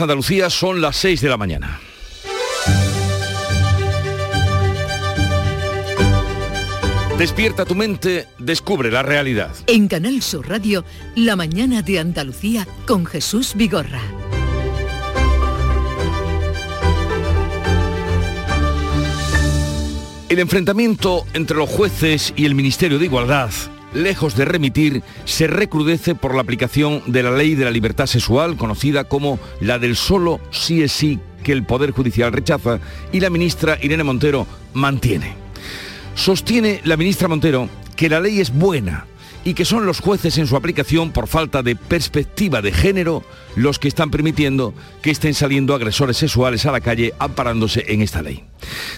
Andalucía son las 6 de la mañana. Despierta tu mente, descubre la realidad. En Canal Sur Radio, La mañana de Andalucía con Jesús Vigorra. El enfrentamiento entre los jueces y el Ministerio de Igualdad lejos de remitir, se recrudece por la aplicación de la ley de la libertad sexual, conocida como la del solo sí es sí que el Poder Judicial rechaza y la ministra Irene Montero mantiene. Sostiene la ministra Montero que la ley es buena, y que son los jueces en su aplicación por falta de perspectiva de género los que están permitiendo que estén saliendo agresores sexuales a la calle amparándose en esta ley.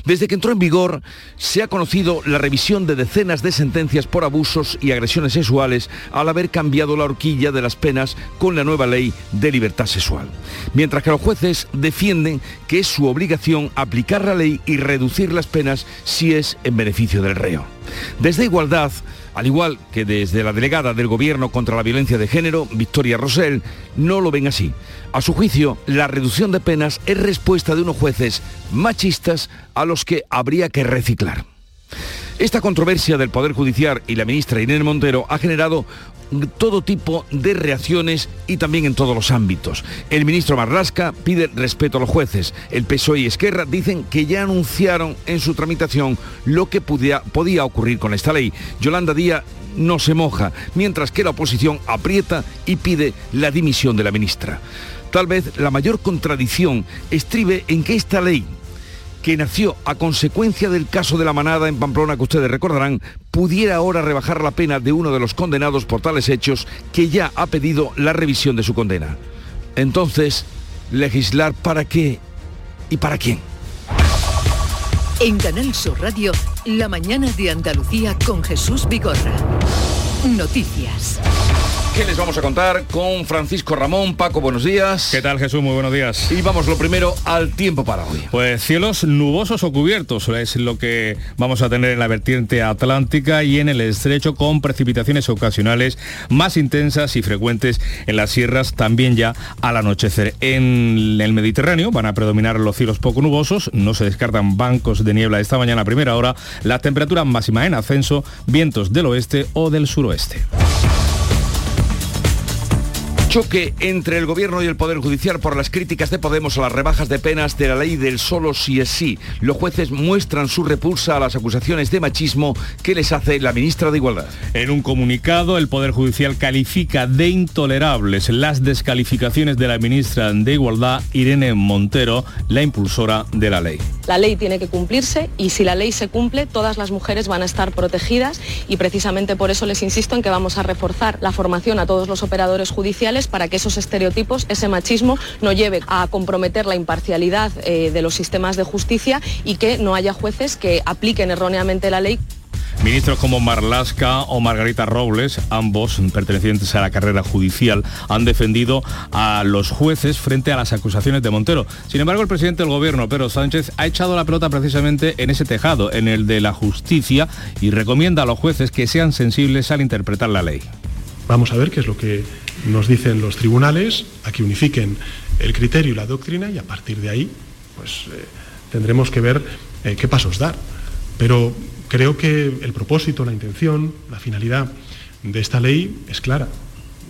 Desde que entró en vigor se ha conocido la revisión de decenas de sentencias por abusos y agresiones sexuales al haber cambiado la horquilla de las penas con la nueva ley de libertad sexual. Mientras que los jueces defienden que es su obligación aplicar la ley y reducir las penas si es en beneficio del reo. Desde Igualdad, al igual que desde la delegada del Gobierno contra la Violencia de Género, Victoria Rosell, no lo ven así. A su juicio, la reducción de penas es respuesta de unos jueces machistas a los que habría que reciclar. Esta controversia del Poder Judicial y la ministra Irene Montero ha generado todo tipo de reacciones y también en todos los ámbitos. El ministro Marlasca pide respeto a los jueces. El PSOE y Esquerra dicen que ya anunciaron en su tramitación lo que podía, podía ocurrir con esta ley. Yolanda Díaz no se moja, mientras que la oposición aprieta y pide la dimisión de la ministra. Tal vez la mayor contradicción estribe en que esta ley que nació a consecuencia del caso de la manada en Pamplona que ustedes recordarán, pudiera ahora rebajar la pena de uno de los condenados por tales hechos que ya ha pedido la revisión de su condena. Entonces, legislar para qué y para quién. En Canal Sur Radio, la mañana de Andalucía con Jesús Vigorra. Noticias. ¿Qué les vamos a contar con Francisco Ramón? Paco, buenos días. ¿Qué tal Jesús? Muy buenos días. Y vamos lo primero al tiempo para hoy. Pues cielos nubosos o cubiertos es lo que vamos a tener en la vertiente atlántica y en el estrecho con precipitaciones ocasionales más intensas y frecuentes en las sierras también ya al anochecer. En el Mediterráneo van a predominar los cielos poco nubosos, no se descartan bancos de niebla esta mañana a primera hora, la temperatura máxima en ascenso, vientos del oeste o del suroeste. Choque entre el Gobierno y el Poder Judicial por las críticas de Podemos a las rebajas de penas de la ley del solo si es sí. Los jueces muestran su repulsa a las acusaciones de machismo que les hace la ministra de Igualdad. En un comunicado, el Poder Judicial califica de intolerables las descalificaciones de la ministra de Igualdad, Irene Montero, la impulsora de la ley. La ley tiene que cumplirse y si la ley se cumple, todas las mujeres van a estar protegidas y precisamente por eso les insisto en que vamos a reforzar la formación a todos los operadores judiciales para que esos estereotipos, ese machismo, no lleve a comprometer la imparcialidad eh, de los sistemas de justicia y que no haya jueces que apliquen erróneamente la ley. Ministros como Marlasca o Margarita Robles, ambos pertenecientes a la carrera judicial, han defendido a los jueces frente a las acusaciones de Montero. Sin embargo, el presidente del gobierno, Pedro Sánchez, ha echado la pelota precisamente en ese tejado, en el de la justicia, y recomienda a los jueces que sean sensibles al interpretar la ley. Vamos a ver qué es lo que nos dicen los tribunales, a que unifiquen el criterio y la doctrina y a partir de ahí pues eh, tendremos que ver eh, qué pasos dar. Pero creo que el propósito, la intención, la finalidad de esta ley es clara.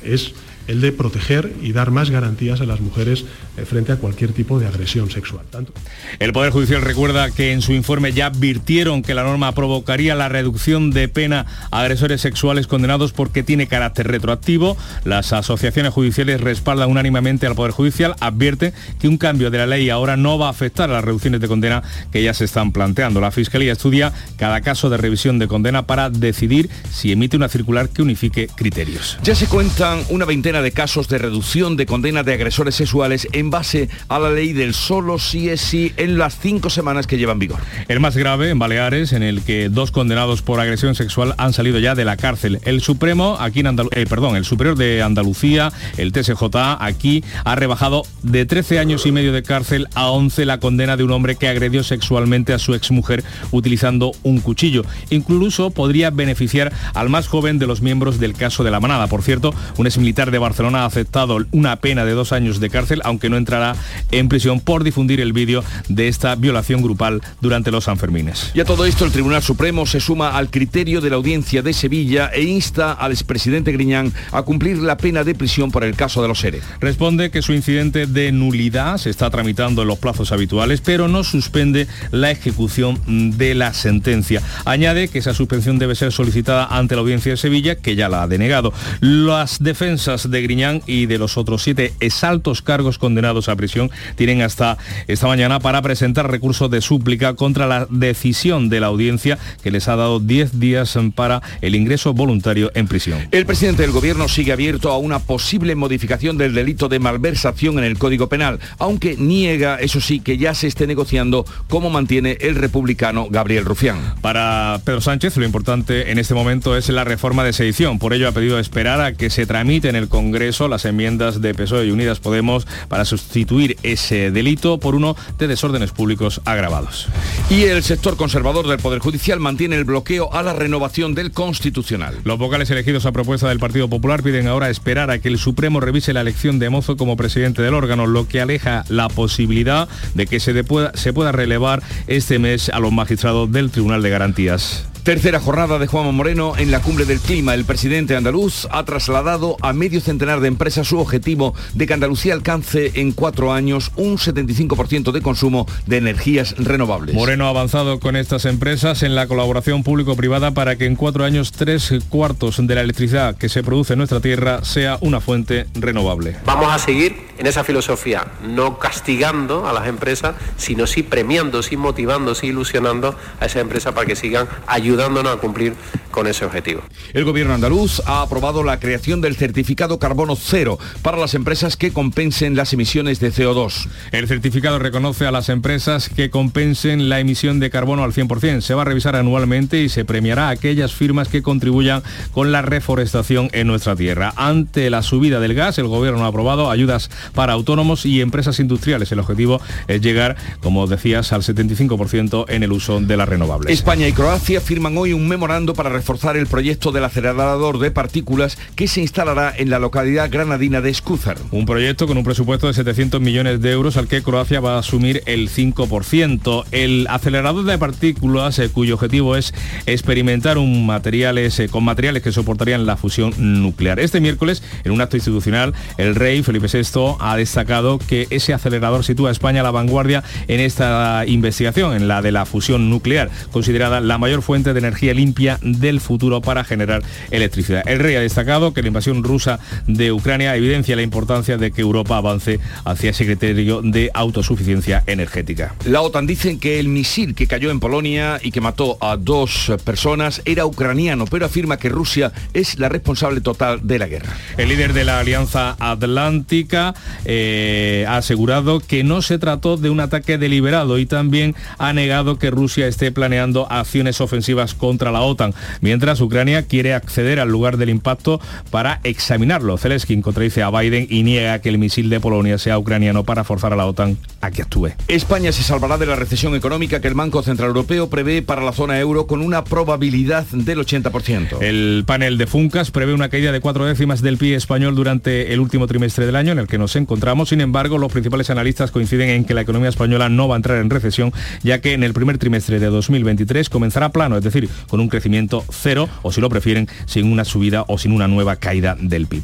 Es el de proteger y dar más garantías a las mujeres eh, frente a cualquier tipo de agresión sexual. Tanto. El Poder Judicial recuerda que en su informe ya advirtieron que la norma provocaría la reducción de pena a agresores sexuales condenados porque tiene carácter retroactivo. Las asociaciones judiciales respaldan unánimemente al Poder Judicial, advierte que un cambio de la ley ahora no va a afectar a las reducciones de condena que ya se están planteando. La Fiscalía estudia cada caso de revisión de condena para decidir si emite una circular que unifique criterios. Ya se cuentan una veintena de casos de reducción de condena de agresores sexuales en base a la ley del solo sí es sí en las cinco semanas que llevan vigor. El más grave en Baleares, en el que dos condenados por agresión sexual han salido ya de la cárcel. El Supremo, aquí en eh, perdón, el Superior de Andalucía, el TSJ, aquí ha rebajado de 13 años y medio de cárcel a 11 la condena de un hombre que agredió sexualmente a su exmujer utilizando un cuchillo. Incluso podría beneficiar al más joven de los miembros del caso de la manada. Por cierto, un exmilitar de Barcelona ha aceptado una pena de dos años de cárcel, aunque no entrará en prisión por difundir el vídeo de esta violación grupal durante los Sanfermines. Y a todo esto el Tribunal Supremo se suma al criterio de la audiencia de Sevilla e insta al expresidente Griñán a cumplir la pena de prisión por el caso de los seres. Responde que su incidente de nulidad se está tramitando en los plazos habituales, pero no suspende la ejecución de la sentencia. Añade que esa suspensión debe ser solicitada ante la audiencia de Sevilla, que ya la ha denegado. Las defensas de Griñán y de los otros siete exaltos cargos condenados a prisión tienen hasta esta mañana para presentar recursos de súplica contra la decisión de la audiencia que les ha dado 10 días para el ingreso voluntario en prisión. El presidente del gobierno sigue abierto a una posible modificación del delito de malversación en el Código Penal, aunque niega, eso sí, que ya se esté negociando como mantiene el republicano Gabriel Rufián. Para Pedro Sánchez lo importante en este momento es la reforma de sedición. Por ello ha pedido esperar a que se tramite en el Congreso las enmiendas de PSOE y Unidas Podemos para sustituir ese delito por uno de desórdenes públicos agravados. Y el sector conservador del Poder Judicial mantiene el bloqueo a la renovación del Constitucional. Los vocales elegidos a propuesta del Partido Popular piden ahora esperar a que el Supremo revise la elección de Mozo como presidente del órgano, lo que aleja la posibilidad de que se, pueda, se pueda relevar este mes a los magistrados del Tribunal de Garantías. Tercera jornada de Juan Moreno en la cumbre del clima. El presidente andaluz ha trasladado a medio centenar de empresas su objetivo de que Andalucía alcance en cuatro años un 75% de consumo de energías renovables. Moreno ha avanzado con estas empresas en la colaboración público-privada para que en cuatro años tres cuartos de la electricidad que se produce en nuestra tierra sea una fuente renovable. Vamos a seguir en esa filosofía, no castigando a las empresas, sino sí premiando, sí motivando, sí ilusionando a esas empresas para que sigan ayudando ayudándonos a cumplir con ese objetivo. El gobierno andaluz ha aprobado la creación del certificado carbono cero para las empresas que compensen las emisiones de CO2. El certificado reconoce a las empresas que compensen la emisión de carbono al 100%. Se va a revisar anualmente y se premiará a aquellas firmas que contribuyan con la reforestación en nuestra tierra. Ante la subida del gas, el gobierno ha aprobado ayudas para autónomos y empresas industriales. El objetivo es llegar, como decías, al 75% en el uso de las renovables. España y Croacia firman hoy un memorando para reforzar el proyecto del acelerador de partículas que se instalará en la localidad granadina de Escúzar. Un proyecto con un presupuesto de 700 millones de euros al que Croacia va a asumir el 5%. El acelerador de partículas, eh, cuyo objetivo es experimentar eh, con materiales que soportarían la fusión nuclear. Este miércoles, en un acto institucional, el rey Felipe VI ha destacado que ese acelerador sitúa a España a la vanguardia en esta investigación, en la de la fusión nuclear, considerada la mayor fuente de energía limpia del futuro para generar electricidad. El rey ha destacado que la invasión rusa de Ucrania evidencia la importancia de que Europa avance hacia ese criterio de autosuficiencia energética. La OTAN dice que el misil que cayó en Polonia y que mató a dos personas era ucraniano, pero afirma que Rusia es la responsable total de la guerra. El líder de la Alianza Atlántica eh, ha asegurado que no se trató de un ataque deliberado y también ha negado que Rusia esté planeando acciones ofensivas contra la OTAN, mientras Ucrania quiere acceder al lugar del impacto para examinarlo. Zelensky contradice a Biden y niega que el misil de Polonia sea ucraniano para forzar a la OTAN a que actúe. España se salvará de la recesión económica que el Banco Central Europeo prevé para la zona euro con una probabilidad del 80%. El panel de Funcas prevé una caída de cuatro décimas del PIB español durante el último trimestre del año en el que nos encontramos. Sin embargo, los principales analistas coinciden en que la economía española no va a entrar en recesión, ya que en el primer trimestre de 2023 comenzará plano, es decir, con un crecimiento cero o si lo prefieren, sin una subida o sin una nueva caída del PIB.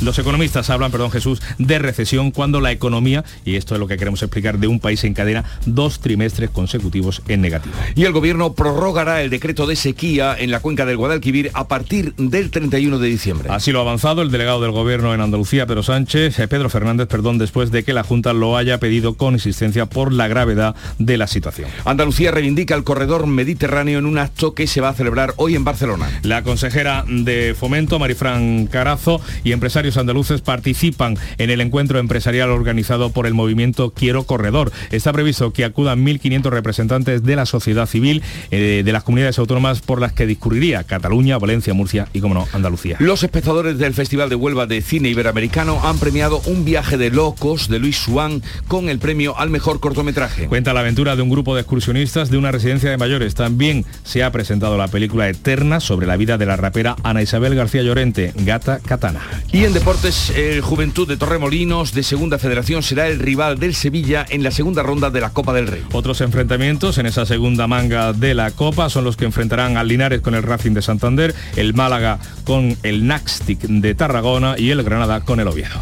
Los, economistas hablan, perdón Jesús, de recesión cuando la economía, y esto es lo que queremos explicar, de un país encadena dos trimestres consecutivos en negativo. Y el gobierno prorrogará el decreto de sequía en la cuenca del Guadalquivir a partir del 31 de diciembre. Así lo ha avanzado el delegado del gobierno en Andalucía, Pedro Sánchez, eh, Pedro Fernández, perdón, después de que la Junta lo haya pedido con insistencia por la gravedad de la situación. Andalucía reivindica el corredor mediterráneo en un acto que se va a celebrar hoy en Barcelona. La consejera de Fomento, Marifran Carazo, y empresarios andaluces participan en el encuentro empresarial organizado por el movimiento Quiero Corredor. Está previsto que acudan 1.500 representantes de la sociedad civil eh, de las comunidades autónomas por las que discurriría Cataluña, Valencia, Murcia y, como no, Andalucía. Los espectadores del Festival de Huelva de Cine Iberoamericano han premiado un viaje de locos de Luis Suán con el premio al mejor cortometraje. Cuenta la aventura de un grupo de excursionistas de una residencia de mayores. También se ha presentado la película Eterna sobre la vida de la rapera Ana Isabel García Llorente, Gata Katana. Y en deportes, el Juventud de Torremolinos de Segunda Federación será el rival del Sevilla en la segunda ronda de la Copa del Rey. Otros enfrentamientos en esa segunda manga de la Copa son los que enfrentarán al Linares con el Racing de Santander, el Málaga con el Naxtic de Tarragona y el Granada con el Oviedo.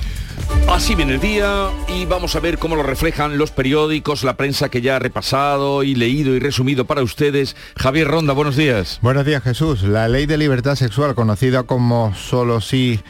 Así viene el día y vamos a ver cómo lo reflejan los periódicos, la prensa que ya ha repasado y leído y resumido para ustedes. Javier Ronda, buenos días. Buenos días Jesús. La ley de libertad sexual, conocida como solo sí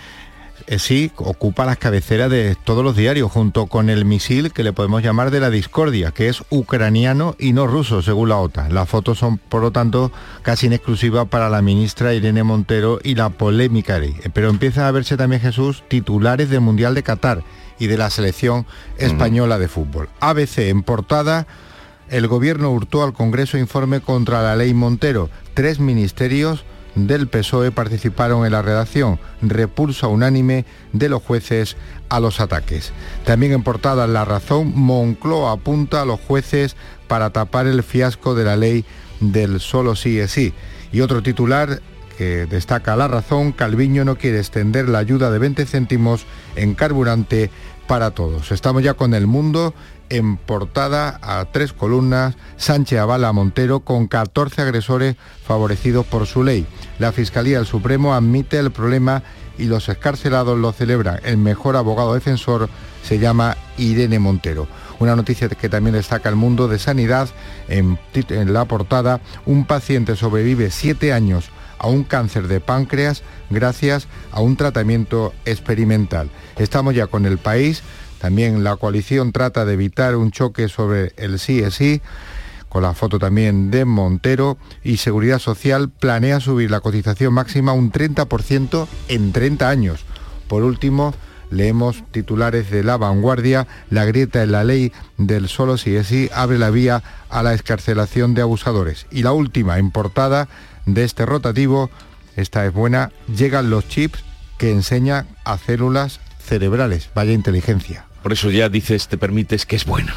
eh, sí ocupa las cabeceras de todos los diarios, junto con el misil que le podemos llamar de la discordia, que es ucraniano y no ruso, según la OTAN. Las fotos son, por lo tanto, casi en exclusiva para la ministra Irene Montero y la polémica ley. Eh, pero empieza a verse también, Jesús, titulares del Mundial de Qatar y de la selección española de fútbol. ABC en portada, el gobierno hurtó al Congreso informe contra la ley Montero. Tres ministerios del PSOE participaron en la redacción, repulsa unánime de los jueces a los ataques. También en portada La Razón, Moncloa apunta a los jueces para tapar el fiasco de la ley del solo sí es sí. Y otro titular que destaca La Razón, Calviño no quiere extender la ayuda de 20 céntimos en carburante para todos. Estamos ya con el mundo en portada a tres columnas, Sánchez avala a Montero con 14 agresores favorecidos por su ley. La Fiscalía del Supremo admite el problema y los escarcelados lo celebran. El mejor abogado defensor se llama Irene Montero. Una noticia que también destaca el mundo de sanidad en, en la portada. Un paciente sobrevive siete años a un cáncer de páncreas gracias a un tratamiento experimental. Estamos ya con el país también la coalición trata de evitar un choque sobre el sí es sí, con la foto también de Montero, y Seguridad Social planea subir la cotización máxima un 30% en 30 años. Por último, leemos titulares de La Vanguardia, la grieta en la ley del solo sí es sí abre la vía a la escarcelación de abusadores. Y la última, en portada de este rotativo, esta es buena, llegan los chips que enseñan a células cerebrales. Vaya inteligencia. Por eso ya dices, te permites que es buena.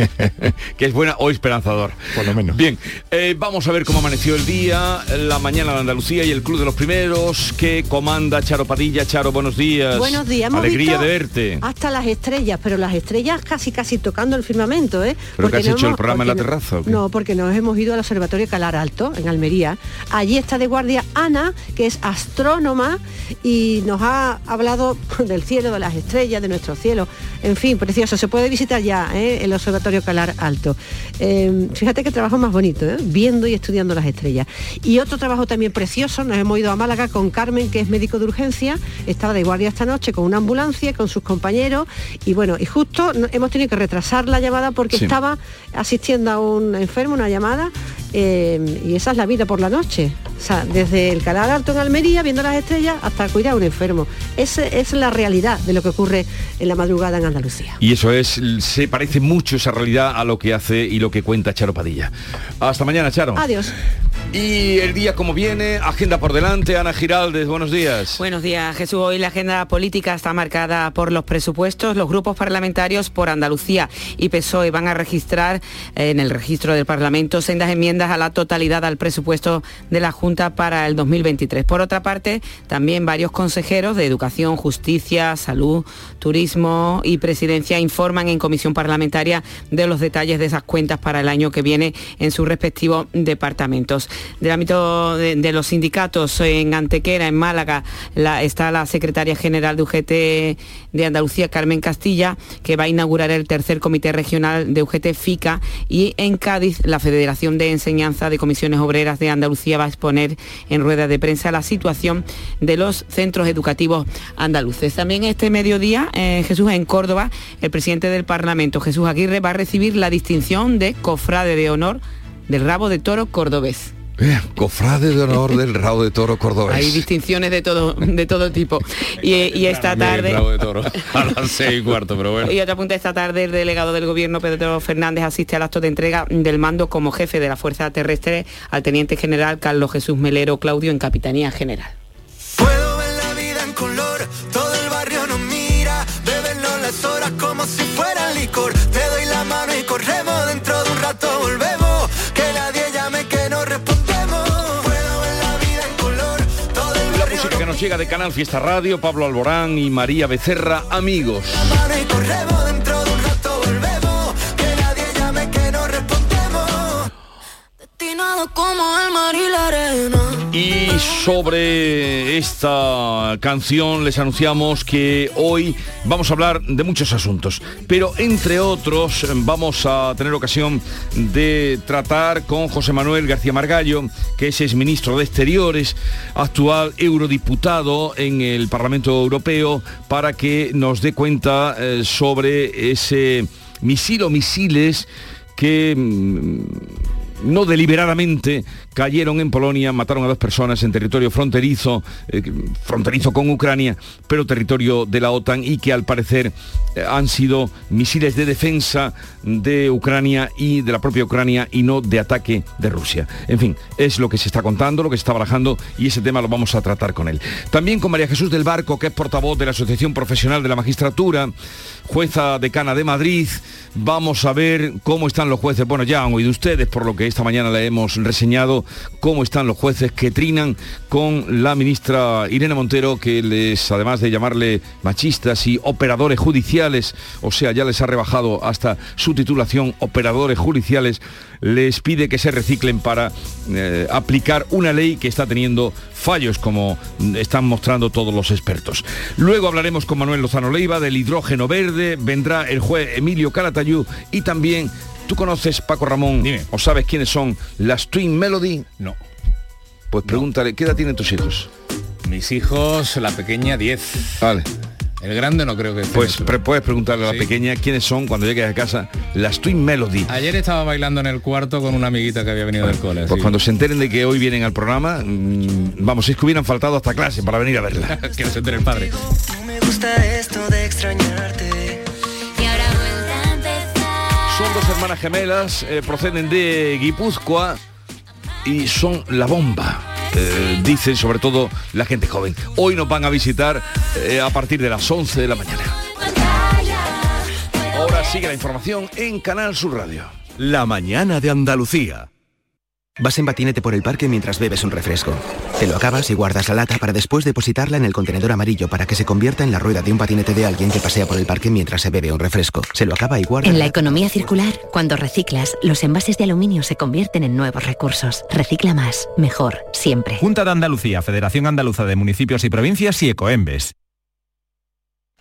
que es buena o esperanzador. Por lo menos. Bien, eh, vamos a ver cómo amaneció el día, la mañana de Andalucía y el Club de los Primeros, que comanda Charo Padilla. Charo, buenos días. Buenos días. Alegría de verte. Hasta las estrellas, pero las estrellas casi casi tocando el firmamento, ¿eh? ¿Pero que has hecho el programa en la terraza? No, porque nos hemos ido al Observatorio Calar Alto, en Almería. Allí está de guardia Ana, que es astrónoma, y nos ha hablado del cielo, de las estrellas, de nuestro cielo en fin, precioso. Se puede visitar ya ¿eh? el Observatorio Calar Alto. Eh, fíjate qué trabajo más bonito, ¿eh? viendo y estudiando las estrellas. Y otro trabajo también precioso, nos hemos ido a Málaga con Carmen, que es médico de urgencia, estaba de guardia esta noche con una ambulancia, con sus compañeros, y bueno, y justo hemos tenido que retrasar la llamada porque estaba asistiendo a un enfermo, una llamada, y esa es la vida por la noche. O sea, desde el Calar Alto en Almería, viendo las estrellas, hasta cuidar a un enfermo. Esa es la realidad de lo que ocurre en la madrugada en Andalucía. Y eso es, se parece mucho esa realidad a lo que hace y lo que cuenta Charo Padilla. Hasta mañana, Charo. Adiós. Y el día como viene, agenda por delante, Ana Giraldes, buenos días. Buenos días, Jesús. Hoy la agenda política está marcada por los presupuestos, los grupos parlamentarios por Andalucía y PSOE van a registrar en el registro del Parlamento sendas enmiendas a la totalidad al presupuesto de la Junta para el 2023. Por otra parte, también varios consejeros de Educación, Justicia, Salud, Turismo y Presidencia informan en comisión parlamentaria de los detalles de esas cuentas para el año que viene en sus respectivos departamentos del ámbito de, los sindicatos en Antequera, en Málaga, está la secretaria general de UGT de Andalucía, Carmen Castilla, que va a inaugurar el tercer comité regional de UGT FICA y en Cádiz la Federación de Enseñanza de Comisiones Obreras de Andalucía va a exponer en rueda de prensa la situación de los centros educativos andaluces. También este mediodía, eh, Jesús, en Córdoba, el presidente del Parlamento, Jesús Aguirre, va a recibir la distinción de cofrade de honor del rabo de toro cordobés. Cofrade de honor del rabo de toro cordobés. Hay distinciones de todo, de todo tipo. Y, esta tarde. Rabo de toro, a las seis y cuarto, pero bueno. Y otra punta, esta tarde el delegado del gobierno, Pedro Fernández, asiste al acto de entrega del mando como jefe de la Fuerza Terrestre al teniente general Carlos Jesús Melero Claudio en Capitanía General. Puedo ver la vida en color, todo el barrio nos mira, las horas como si fuera licor. Llega de Canal Fiesta Radio, Pablo Alborán y María Becerra, amigos. Sobre esta canción les anunciamos que hoy vamos a hablar de muchos asuntos, pero entre otros vamos a tener ocasión de tratar con José Manuel García Margallo, que es exministro de Exteriores, actual eurodiputado en el Parlamento Europeo, para que nos dé cuenta eh, sobre ese misil o misiles que mm, no deliberadamente cayeron en Polonia, mataron a dos personas en territorio fronterizo, eh, fronterizo con Ucrania, pero territorio de la OTAN y que al parecer eh, han sido misiles de defensa de Ucrania y de la propia Ucrania y no de ataque de Rusia. En fin, es lo que se está contando, lo que se está barajando y ese tema lo vamos a tratar con él. También con María Jesús del Barco, que es portavoz de la Asociación Profesional de la Magistratura, jueza decana de Madrid, vamos a ver cómo están los jueces. Bueno, ya han oído ustedes, por lo que esta mañana le hemos reseñado cómo están los jueces que trinan con la ministra Irene Montero, que les, además de llamarle machistas y operadores judiciales, o sea, ya les ha rebajado hasta su titulación operadores judiciales, les pide que se reciclen para eh, aplicar una ley que está teniendo fallos, como están mostrando todos los expertos. Luego hablaremos con Manuel Lozano Leiva del hidrógeno verde, vendrá el juez Emilio Calatayú y también ¿Tú conoces, Paco Ramón, Dime. o sabes quiénes son las Twin Melody? No. Pues pregúntale, ¿qué edad tienen tus hijos? Mis hijos, la pequeña 10. Vale. El grande no creo que esté Pues pre- puedes preguntarle a la Sí. pequeña quiénes son cuando llegues a casa las Twin Melody. Ayer estaba bailando en el cuarto con una amiguita que había venido del cole. Pues así. cuando se enteren de que hoy vienen al programa, mm, vamos, es que hubieran faltado hasta clase para venir a verla. que no se entere el padre. No me gusta esto de extrañarte. Hermanas gemelas, eh, proceden de Guipúzcoa y son la bomba. eh, dicen sobre todo la gente joven. Hoy nos van a visitar eh, a partir de las 11 de la mañana. Ahora sigue la información en Canal Sur Radio. La mañana de Andalucía. Vas en patinete por el parque mientras bebes un refresco. Te lo acabas y guardas la lata para después depositarla en el contenedor amarillo para que se convierta en la rueda de un patinete de alguien que pasea por el parque mientras se bebe un refresco. Se lo acaba y guarda. En la economía circular, cuando reciclas, los envases de aluminio se convierten en nuevos recursos. Recicla más, mejor, siempre. Junta de Andalucía, Federación Andaluza de Municipios y Provincias y Ecoembes.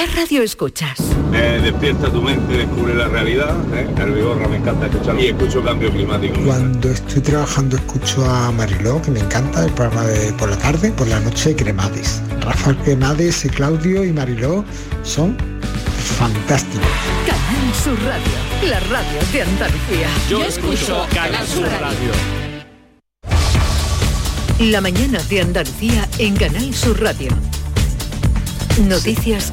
¿Qué radio escuchas? despierta tu mente, descubre la realidad. ¿eh? El Vigorra me encanta escuchar y escucho cambio climático. Cuando estoy trabajando escucho a Mariló, que me encanta, el programa de por la tarde, por la noche Cremades. Rafael Cremades, Claudio y Mariló son fantásticos. Canal Sur Radio, la radio de Andalucía. Yo escucho Canal Sur Radio. La mañana de Andalucía en Canal Sur Radio. Noticias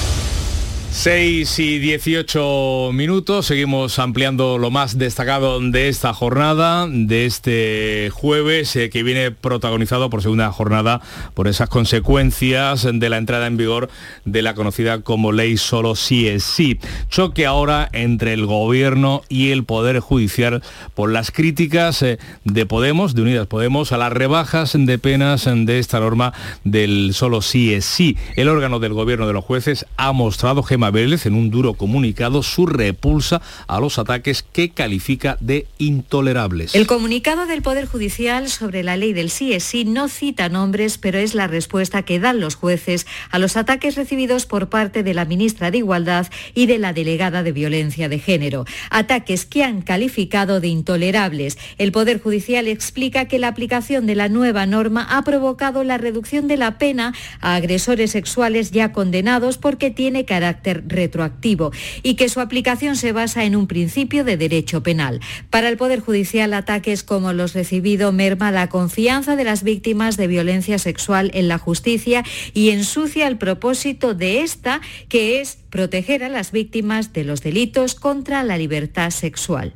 6 y 18 minutos, seguimos ampliando lo más destacado de esta jornada, de este jueves, eh, que viene protagonizado por segunda jornada por esas consecuencias de la entrada en vigor de la conocida como ley solo sí es sí. Choque ahora entre el gobierno y el Poder Judicial por las críticas eh, de Podemos, de Unidas Podemos, a las rebajas de penas de esta norma del solo sí es sí. El órgano del gobierno de los jueces ha mostrado Gema Vélez en un duro comunicado su repulsa a los ataques que califica de intolerables. El comunicado del Poder Judicial sobre la ley del sí es sí no cita nombres, pero es la respuesta que dan los jueces a los ataques recibidos por parte de la ministra de Igualdad y de la delegada de Violencia de Género. Ataques que han calificado de intolerables. El Poder Judicial explica que la aplicación de la nueva norma ha provocado la reducción de la pena a agresores sexuales ya condenados porque tiene carácter retroactivo y que su aplicación se basa en un principio de derecho penal. Para el Poder Judicial, ataques como los recibidos merma la confianza de las víctimas de violencia sexual en la justicia y ensucia el propósito de esta, que es proteger a las víctimas de los delitos contra la libertad sexual.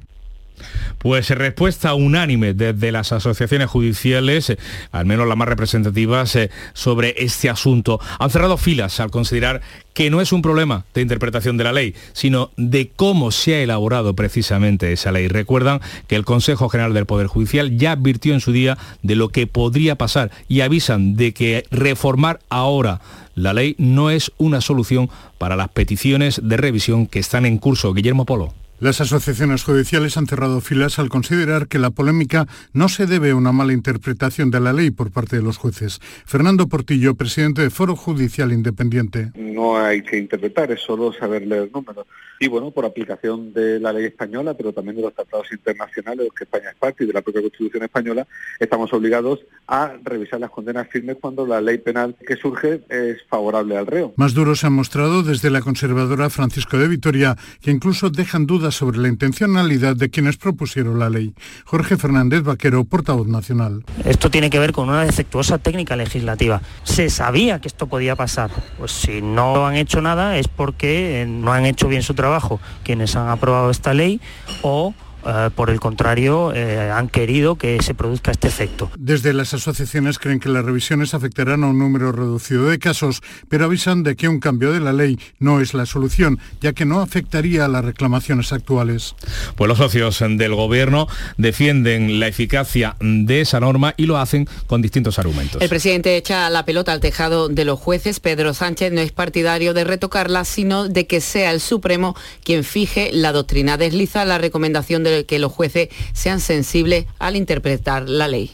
Pues respuesta unánime desde las asociaciones judiciales, eh, al menos las más representativas, eh, sobre este asunto. Han cerrado filas al considerar que no es un problema de interpretación de la ley, sino de cómo se ha elaborado precisamente esa ley. Recuerdan que el Consejo General del Poder Judicial ya advirtió en su día de lo que podría pasar y avisan de que reformar ahora la ley no es una solución para las peticiones de revisión que están en curso. Guillermo Polo. Las asociaciones judiciales han cerrado filas al considerar que la polémica no se debe a una mala interpretación de la ley por parte de los jueces. Fernando Portillo, presidente de Foro Judicial Independiente. No hay que interpretar, es solo saber leer números. Y bueno, por aplicación de la ley española, pero también de los tratados internacionales, de los que España es parte y de la propia Constitución española, estamos obligados a revisar las condenas firmes cuando la ley penal que surge es favorable al reo. Más duros se han mostrado desde la conservadora Francisco de Vitoria, que incluso dejan dudas sobre la intencionalidad de quienes propusieron la ley. Jorge Fernández Vaquero, portavoz nacional. Esto tiene que ver con una defectuosa técnica legislativa. Se sabía que esto podía pasar. Pues si no han hecho nada es porque no han hecho bien su trabajo quienes han aprobado esta ley o eh, por el contrario, eh, han querido que se produzca este efecto. Desde las asociaciones creen que las revisiones afectarán a un número reducido de casos, pero avisan de que un cambio de la ley no es la solución, ya que no afectaría a las reclamaciones actuales. Pues los socios del Gobierno defienden la eficacia de esa norma y lo hacen con distintos argumentos. El presidente echa la pelota al tejado de los jueces. Pedro Sánchez no es partidario de retocarla, sino de que sea el Supremo quien fije la doctrina. Desliza la recomendación del que los jueces sean sensibles al interpretar la ley.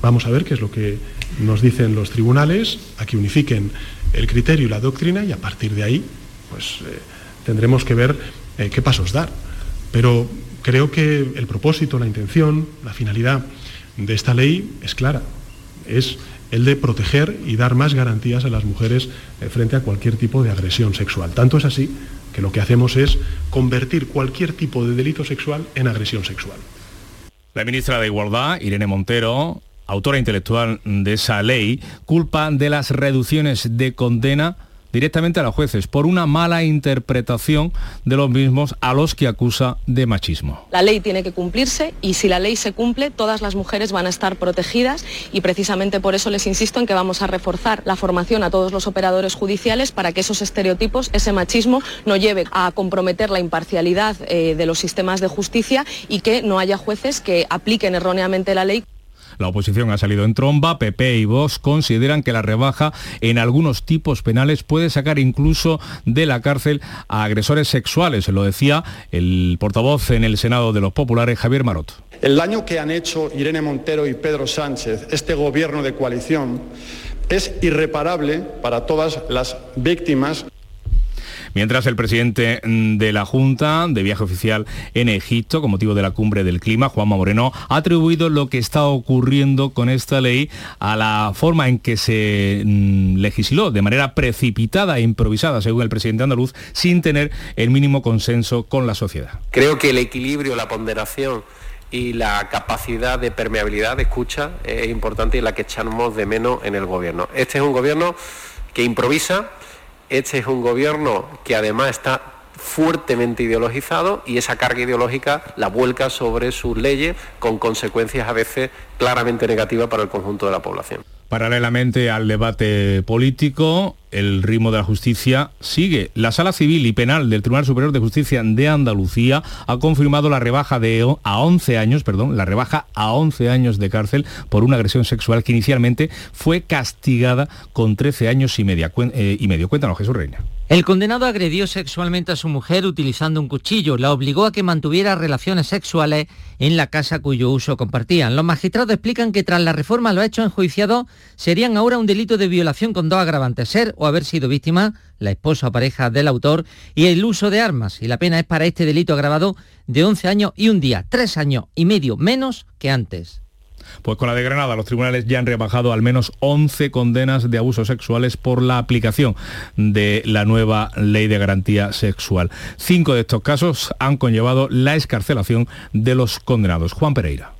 Vamos a ver qué es lo que nos dicen los tribunales, a que unifiquen el criterio y la doctrina y a partir de ahí pues eh, tendremos que ver eh, qué pasos dar. Pero creo que el propósito, la intención, la finalidad de esta ley es clara. Es el de proteger y dar más garantías a las mujeres eh, frente a cualquier tipo de agresión sexual. Tanto es así que lo que hacemos es convertir cualquier tipo de delito sexual en agresión sexual. La ministra de Igualdad, Irene Montero, autora intelectual de esa ley, culpa de las reducciones de condena directamente a los jueces por una mala interpretación de los mismos a los que acusa de machismo. La ley tiene que cumplirse y si la ley se cumple, todas las mujeres van a estar protegidas y precisamente por eso les insisto en que vamos a reforzar la formación a todos los operadores judiciales para que esos estereotipos, ese machismo, no lleve a comprometer la imparcialidad eh, de los sistemas de justicia y que no haya jueces que apliquen erróneamente la ley. La oposición ha salido en tromba, PP y Vox consideran que la rebaja en algunos tipos penales puede sacar incluso de la cárcel a agresores sexuales, lo decía el portavoz en el Senado de los Populares, Javier Marot. El daño que han hecho Irene Montero y Pedro Sánchez, este gobierno de coalición, es irreparable para todas las víctimas Mientras el presidente mm, de la Junta de viaje oficial en Egipto con motivo de la cumbre del clima, Juanma Moreno, ha atribuido lo que está ocurriendo con esta ley a la forma en que se mm, legisló de manera precipitada e improvisada, según el presidente andaluz, sin tener el mínimo consenso con la sociedad. Creo que el equilibrio, la ponderación y la capacidad de permeabilidad de escucha es importante y la que echamos de menos en el gobierno. Este es un gobierno que improvisa, este es un gobierno que además está fuertemente ideologizado y esa carga ideológica la vuelca sobre sus leyes con consecuencias a veces claramente negativas para el conjunto de la población. Paralelamente al debate político, el ritmo de la justicia sigue. La Sala Civil y Penal del Tribunal Superior de Justicia de Andalucía ha confirmado la rebaja de a 11 años, perdón, la rebaja a 11 años de cárcel por una agresión sexual que inicialmente fue castigada con 13 años y, eh, y medio. Cuéntanos, Jesús Reina. El condenado agredió sexualmente a su mujer utilizando un cuchillo, la obligó a que mantuviera relaciones sexuales en la casa cuyo uso compartían. Los magistrados explican que tras la reforma los hechos enjuiciados serían ahora un delito de violación con dos agravantes, ser o haber sido víctima, la esposa o pareja del autor, y el uso de armas. Y la pena es para este delito agravado de 11 años y un día, tres años y medio menos que antes. Pues con la de Granada, los tribunales ya han rebajado al menos 11 condenas de abusos sexuales por la aplicación de la nueva ley de garantía sexual. Cinco de estos casos han conllevado la escarcelación de los condenados. Juan Pereira.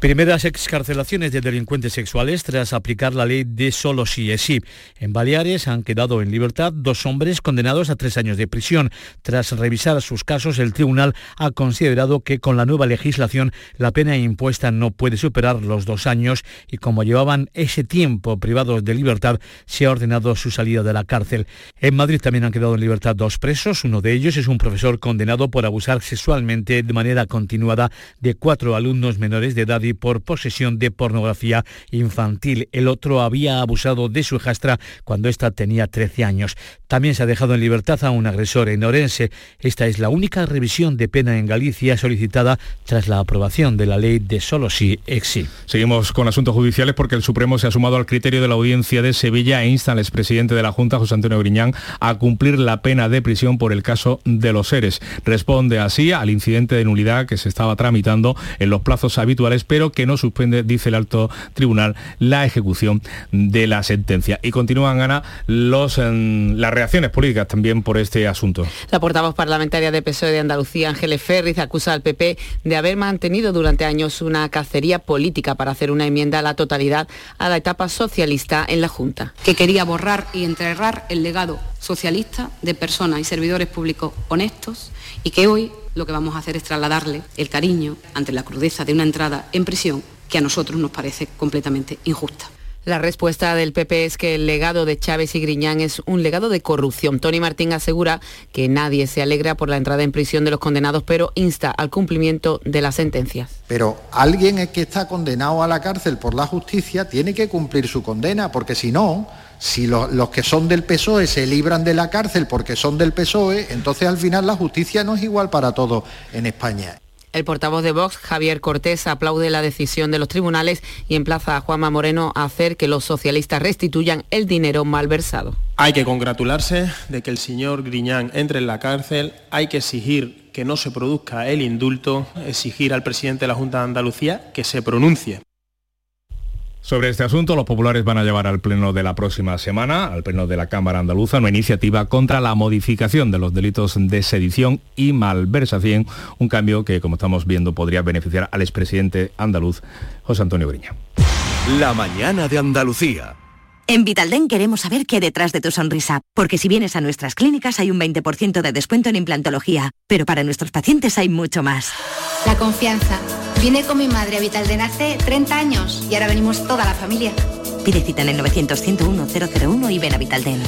Primeras excarcelaciones de delincuentes sexuales tras aplicar la ley de solo sí es sí. En Baleares han quedado en libertad dos hombres condenados a tres años de prisión. Tras revisar sus casos, el tribunal ha considerado que con la nueva legislación la pena impuesta no puede superar los dos años y como llevaban ese tiempo privados de libertad, se ha ordenado su salida de la cárcel. En Madrid también han quedado en libertad dos presos. Uno de ellos es un profesor condenado por abusar sexualmente de manera continuada de cuatro alumnos menores de edad y por posesión de pornografía infantil. El otro había abusado de su hijastra cuando ésta tenía 13 años. También se ha dejado en libertad a un agresor en Orense. Esta es la única revisión de pena en Galicia solicitada tras la aprobación de la ley de solo sí exi. Seguimos con asuntos judiciales porque el Supremo se ha sumado al criterio de la audiencia de Sevilla e insta al expresidente de la Junta, José Antonio Griñán, a cumplir la pena de prisión por el caso de los seres. Responde así al incidente de nulidad que se estaba tramitando en los plazos habituales, pero que no suspende, dice el alto tribunal, la ejecución de la sentencia. Y continúan, Ana, los, las reacciones políticas también por este asunto. La portavoz parlamentaria de PSOE de Andalucía, Ángeles Ferriz, acusa al PP de haber mantenido durante años una cacería política para hacer una enmienda a la totalidad a la etapa socialista en la Junta. Que quería borrar y enterrar el legado socialista de personas y servidores públicos honestos y que hoy lo que vamos a hacer es trasladarle el cariño ante la crudeza de una entrada en prisión que a nosotros nos parece completamente injusta. La respuesta del PP es que el legado de Chávez y Griñán es un legado de corrupción. Tony Martín asegura que nadie se alegra por la entrada en prisión de los condenados, pero insta al cumplimiento de las sentencias. Pero alguien que está condenado a la cárcel por la justicia tiene que cumplir su condena, porque si no, si los que son del PSOE se libran de la cárcel porque son del PSOE, entonces al final la justicia no es igual para todos en España. El portavoz de Vox, Javier Cortés, aplaude la decisión de los tribunales y emplaza a Juanma Moreno a hacer que los socialistas restituyan el dinero malversado. Hay que congratularse de que el señor Griñán entre en la cárcel, hay que exigir que no se produzca el indulto, exigir al presidente de la Junta de Andalucía que se pronuncie. Sobre este asunto, los populares van a llevar al pleno de la próxima semana, al pleno de la Cámara Andaluza, una iniciativa contra la modificación de los delitos de sedición y malversación, un cambio que, como estamos viendo, podría beneficiar al expresidente andaluz, José Antonio Griña. La mañana de Andalucía. En Vitalden queremos saber qué detrás de tu sonrisa, porque si vienes a nuestras clínicas hay un 20% de descuento en implantología, pero para nuestros pacientes hay mucho más. La confianza. Vine con mi madre a Vitalden hace 30 años y ahora venimos toda la familia. Pide cita en el 900 101 001 y ven a Vitalden.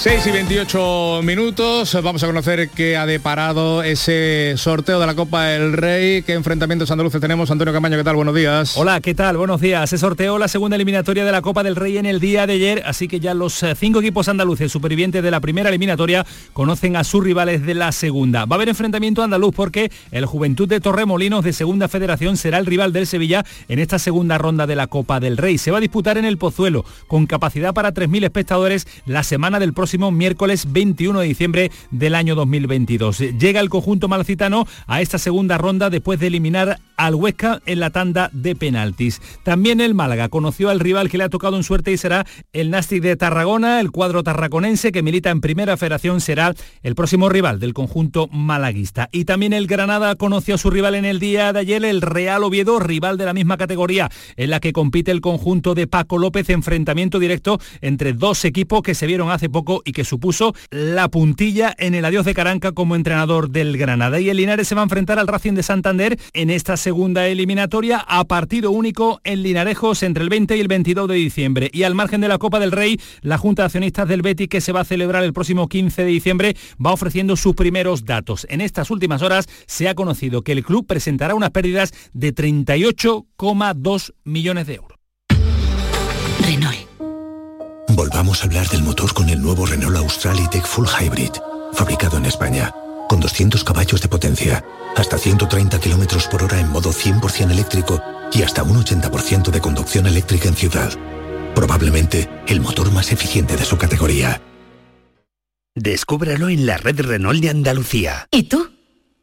6 y 28 minutos, vamos a conocer qué ha deparado ese sorteo de la Copa del Rey, qué enfrentamientos andaluces tenemos. Antonio Camaño, ¿qué tal? Buenos días. Hola, ¿qué tal? Buenos días. Se sorteó la segunda eliminatoria de la Copa del Rey en el día de ayer, así que ya los eh, cinco equipos andaluces supervivientes de la primera eliminatoria conocen a sus rivales de la segunda. Va a haber enfrentamiento andaluz porque el Juventud de Torremolinos de Segunda Federación será el rival del Sevilla en esta segunda ronda de la Copa del Rey. Se va a disputar en el Pozuelo, con capacidad para 3.000 espectadores la semana del próximo miércoles 21 de diciembre del año 2022. Llega el conjunto malcitano a esta segunda ronda después de eliminar al Huesca en la tanda de penaltis. También el Málaga conoció al rival que le ha tocado en suerte y será el Nastic de Tarragona, el cuadro tarraconense que milita en Primera Federación será el próximo rival del conjunto malaguista. Y también el Granada conoció a su rival en el día de ayer, el Real Oviedo, rival de la misma categoría en la que compite el conjunto de Paco López, enfrentamiento directo entre dos equipos que se vieron hace poco y que supuso la puntilla en el adiós de Caranca como entrenador del Granada. Y el Linares se va a enfrentar al Racing de Santander en esta segunda eliminatoria a partido único en Linarejos entre el 20 y el 22 de diciembre. Y al margen de la Copa del Rey, la Junta de Accionistas del Betis que se va a celebrar el próximo 15 de diciembre va ofreciendo sus primeros datos. En estas últimas horas se ha conocido que el club presentará unas pérdidas de 38,2 millones de euros. Volvamos a hablar del motor con el nuevo Renault Australi Tech Full Hybrid, fabricado en España, con 200 caballos de potencia, hasta 130 km por hora en modo 100% eléctrico y hasta un 80% de conducción eléctrica en ciudad. Probablemente el motor más eficiente de su categoría. Descúbralo en la red Renault de Andalucía. ¿Y tú?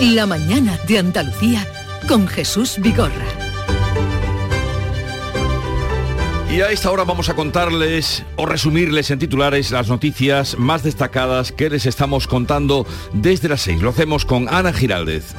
La mañana de Andalucía con Jesús Vigorra. Y a esta hora vamos a contarles o resumirles en titulares las noticias más destacadas que les estamos contando desde las seis. Lo hacemos con Ana Giraldez.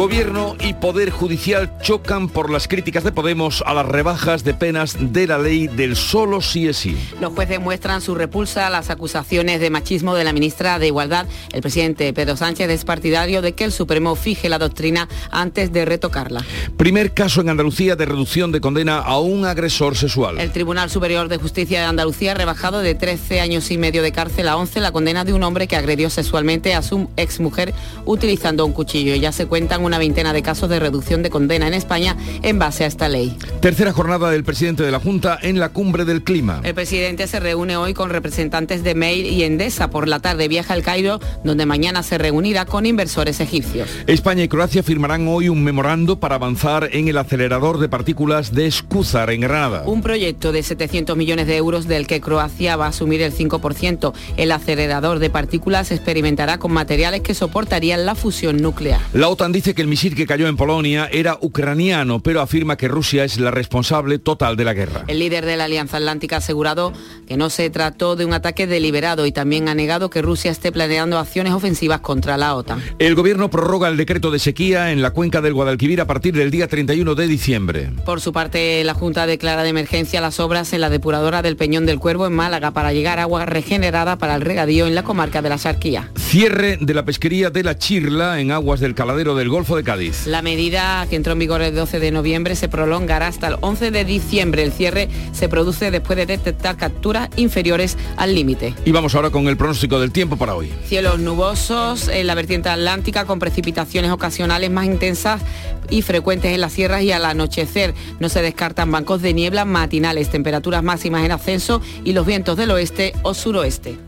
Gobierno y Poder Judicial chocan por las críticas de Podemos a las rebajas de penas de la ley del solo sí es sí. Los jueces muestran su repulsa a las acusaciones de machismo de la ministra de Igualdad. El presidente Pedro Sánchez es partidario de que el Supremo fije la doctrina antes de retocarla. Primer caso en Andalucía de reducción de condena a un agresor sexual. El Tribunal Superior de Justicia de Andalucía ha rebajado de 13 años y medio de cárcel a 11 la condena de un hombre que agredió sexualmente a su exmujer utilizando un cuchillo. Ya se cuentan una veintena de casos de reducción de condena en España en base a esta ley. Tercera jornada del presidente de la Junta en la cumbre del clima. El presidente se reúne hoy con representantes de Mail y Endesa. Por la tarde viaja al Cairo, donde mañana se reunirá con inversores egipcios. España y Croacia firmarán hoy un memorando para avanzar en el acelerador de partículas de Escúzar en Granada. Un proyecto de 700 millones de euros del que Croacia va a asumir el 5%. El acelerador de partículas experimentará con materiales que soportarían la fusión nuclear. La OTAN dice que el misil que cayó en Polonia era ucraniano, pero afirma que Rusia es la responsable total de la guerra. El líder de la Alianza Atlántica ha asegurado que no se trató de un ataque deliberado y también ha negado que Rusia esté planeando acciones ofensivas contra la OTAN. El gobierno prorroga el decreto de sequía en la cuenca del Guadalquivir a partir del día 31 de diciembre. Por su parte, la Junta declara de emergencia las obras en la depuradora del Peñón del Cuervo en Málaga para llegar agua regenerada para el regadío en la comarca de la Sarquía. Cierre de la pesquería de la Chirla en aguas del caladero del Golfo de Cádiz. La medida que entró en vigor el 12 de noviembre se prolongará hasta el 11 de diciembre. El cierre se produce después de detectar capturas inferiores al límite. Y vamos ahora con el pronóstico del tiempo para hoy. Cielos nubosos en la vertiente atlántica con precipitaciones ocasionales más intensas y frecuentes en las sierras y al anochecer. No se descartan bancos de niebla matinales, temperaturas máximas en ascenso y los vientos del oeste o suroeste.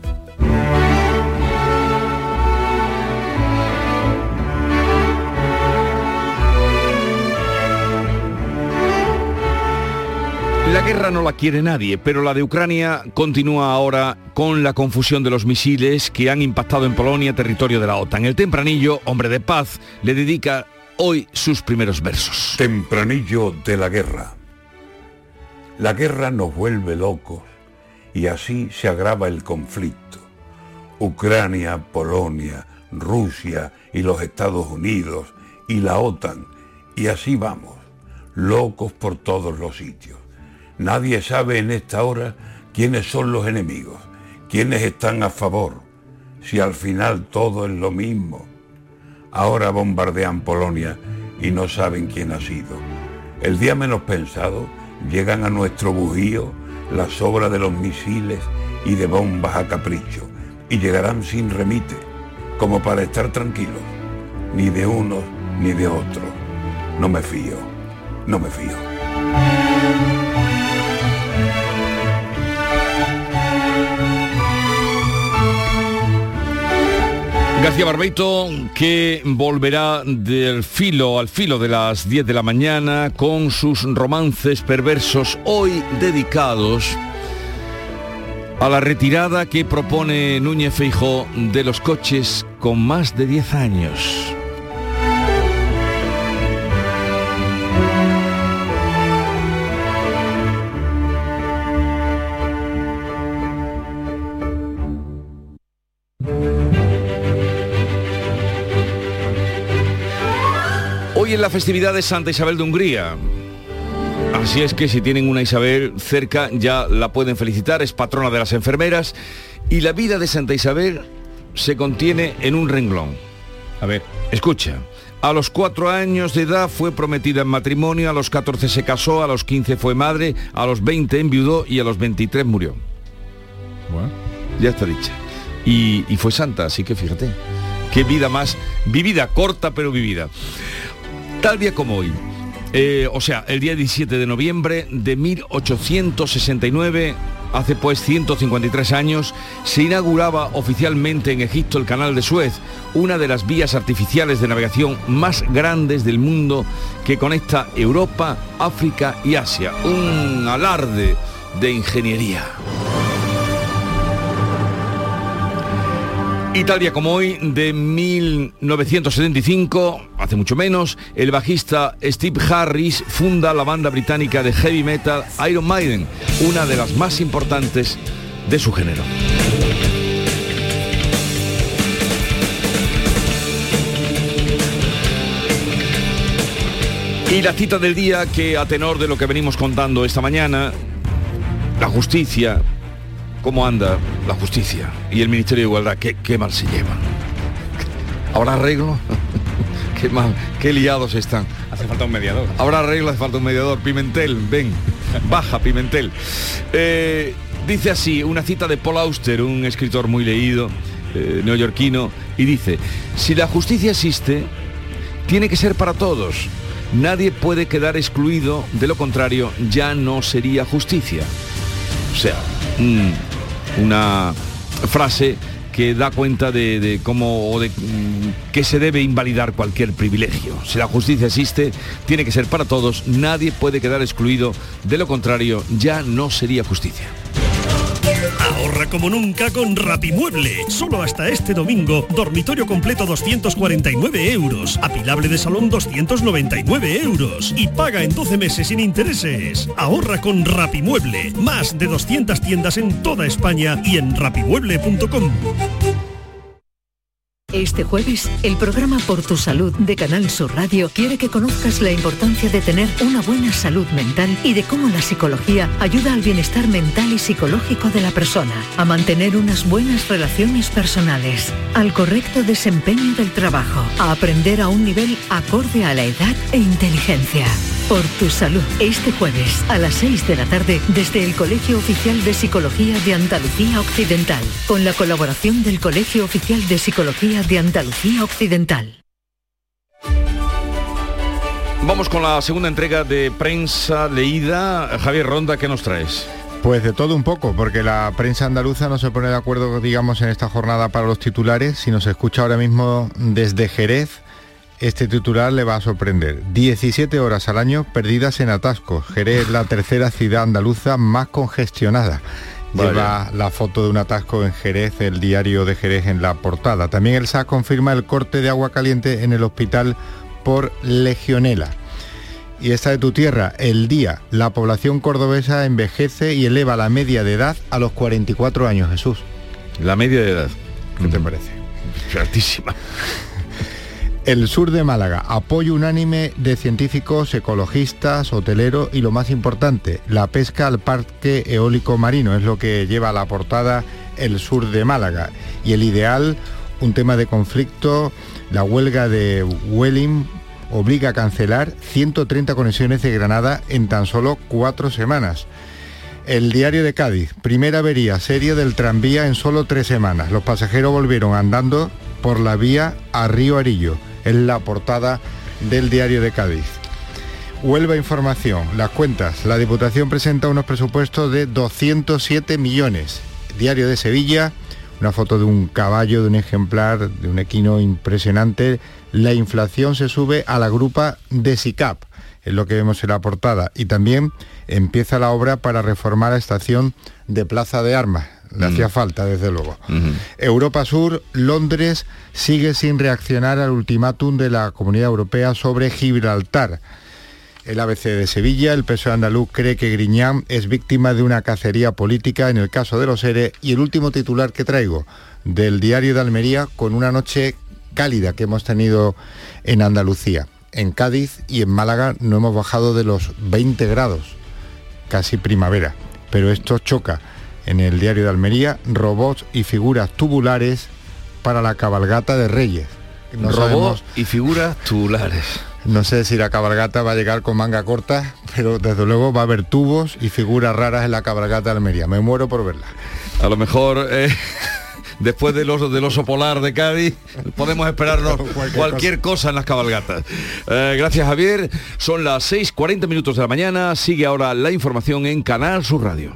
La guerra no la quiere nadie, pero la de Ucrania continúa ahora con la confusión de los misiles que han impactado en Polonia, territorio de la OTAN. El tempranillo, hombre de paz, le dedica hoy sus primeros versos. Tempranillo de la guerra. La guerra nos vuelve locos y así se agrava el conflicto. Ucrania, Polonia, Rusia y los Estados Unidos y la OTAN y así vamos, locos por todos los sitios. Nadie sabe en esta hora quiénes son los enemigos, quiénes están a favor, si al final todo es lo mismo. Ahora bombardean Polonia y no saben quién ha sido. El día menos pensado llegan a nuestro bujío las obras de los misiles y de bombas a capricho y llegarán sin remite, como para estar tranquilos, ni de unos ni de otros. No me fío, no me fío. García Barbeito, que volverá del filo al filo de las 10 de la mañana con sus romances perversos hoy dedicados a la retirada que propone Núñez Feijó de los coches con más de 10 años. Es la festividad de Santa Isabel de Hungría. Así es que si tienen una Isabel cerca ya la pueden felicitar, es patrona de las enfermeras y la vida de Santa Isabel se contiene en un renglón. A ver, escucha. A los cuatro años de edad fue prometida en matrimonio, a los 14 se casó, a los 15 fue madre, a los 20 enviudó y a los 23 murió. ya está dicha. Y, y fue santa, así que fíjate, qué vida más vivida, corta pero vivida. Tal día como hoy, eh, o sea, el día 17 de noviembre de 1869, hace pues 153 años, se inauguraba oficialmente en Egipto el Canal de Suez, una de las vías artificiales de navegación más grandes del mundo que conecta Europa, África y Asia. Un alarde de ingeniería. Y tal día como hoy, de 1975, hace mucho menos, el bajista Steve Harris funda la banda británica de heavy metal Iron Maiden, una de las más importantes de su género. Y la cita del día que a tenor de lo que venimos contando esta mañana, la justicia, cómo anda la justicia y el Ministerio de Igualdad, qué, qué mal se llevan. ¿Habrá arreglo? qué mal, qué liados están. Hace falta un mediador. Habrá arreglo, hace falta un mediador. Pimentel, ven, baja Pimentel. Eh, dice así, una cita de Paul Auster, un escritor muy leído, eh, neoyorquino, y dice, si la justicia existe, tiene que ser para todos. Nadie puede quedar excluido, de lo contrario, ya no sería justicia. O sea, mm, una frase que da cuenta de, cómo o de mm, que se debe invalidar cualquier privilegio. Si la justicia existe, tiene que ser para todos, nadie puede quedar excluido, de lo contrario, ya no sería justicia. Ahorra como nunca con Rapimueble. Solo hasta este domingo, dormitorio completo 249 euros, apilable de salón 299 euros y paga en 12 meses sin intereses. Ahorra con Rapimueble. Más de 200 tiendas en toda España y en rapimueble.com. Este jueves, el programa Por tu Salud de Canal Sur Radio quiere que conozcas la importancia de tener una buena salud mental y de cómo la psicología ayuda al bienestar mental y psicológico de la persona, a mantener unas buenas relaciones personales, al correcto desempeño del trabajo, a aprender a un nivel acorde a la edad e inteligencia. Por tu salud, este jueves a las 6 de la tarde desde el Colegio Oficial de Psicología de Andalucía Occidental, con la colaboración del Colegio Oficial de Psicología de Andalucía Occidental. Vamos con la segunda entrega de prensa leída. Javier Ronda, ¿qué nos traes? Pues de todo un poco, porque la prensa andaluza no se pone de acuerdo, digamos, en esta jornada para los titulares. Si nos escucha ahora mismo desde Jerez, este titular le va a sorprender. 17 horas al año perdidas en atascos. Jerez es la tercera ciudad andaluza más congestionada. Lleva la foto de un atasco en Jerez, el diario de Jerez en la portada. También el SAS confirma el corte de agua caliente en el hospital por legionela. Y esta de tu tierra, el día, la población cordobesa envejece y eleva la media de edad a los 44 años, Jesús. La media de edad. ¿Qué te parece? Altísima. El sur de Málaga, apoyo unánime de científicos, ecologistas, hoteleros y lo más importante, la pesca al parque eólico marino, es lo que lleva a la portada el sur de Málaga. Y el ideal, un tema de conflicto, la huelga de Welling obliga a cancelar 130 conexiones de Granada en tan solo cuatro semanas. El diario de Cádiz, primera avería seria del tranvía en solo tres semanas. Los pasajeros volvieron andando por la vía a Río Arillo. Es la portada del diario de Cádiz. Huelva Información, las cuentas. La Diputación presenta unos presupuestos de 207 millones. Diario de Sevilla, una foto de un caballo, de un ejemplar, de un equino impresionante. La inflación se sube a la grupa de SICAP, es lo que vemos en la portada. Y también empieza la obra para reformar la estación de Plaza de Armas. Le hacía falta, desde luego. Europa Sur, Londres sigue sin reaccionar al ultimátum de la Comunidad Europea sobre Gibraltar. El ABC de Sevilla, el PSOE andaluz cree que Griñán es víctima de una cacería política en el caso de los ERE y el último titular que traigo del diario de Almería con una noche cálida que hemos tenido en Andalucía. En Cádiz y en Málaga no hemos bajado de los 20 grados, casi primavera, pero esto choca en el diario de Almería, robots y figuras tubulares para la cabalgata de Reyes. No Robots y figuras tubulares. No sé si la cabalgata va a llegar con manga corta, pero desde luego va a haber tubos y figuras raras en la cabalgata de Almería. Me muero por verla. A lo mejor... eh, Después del oso, del oso polar de Cádiz, podemos esperarnos cualquier, cosa. en las cabalgatas. Eh, gracias, Javier. Son las 6.40 minutos de la mañana. Sigue ahora la información en Canal Sur Radio.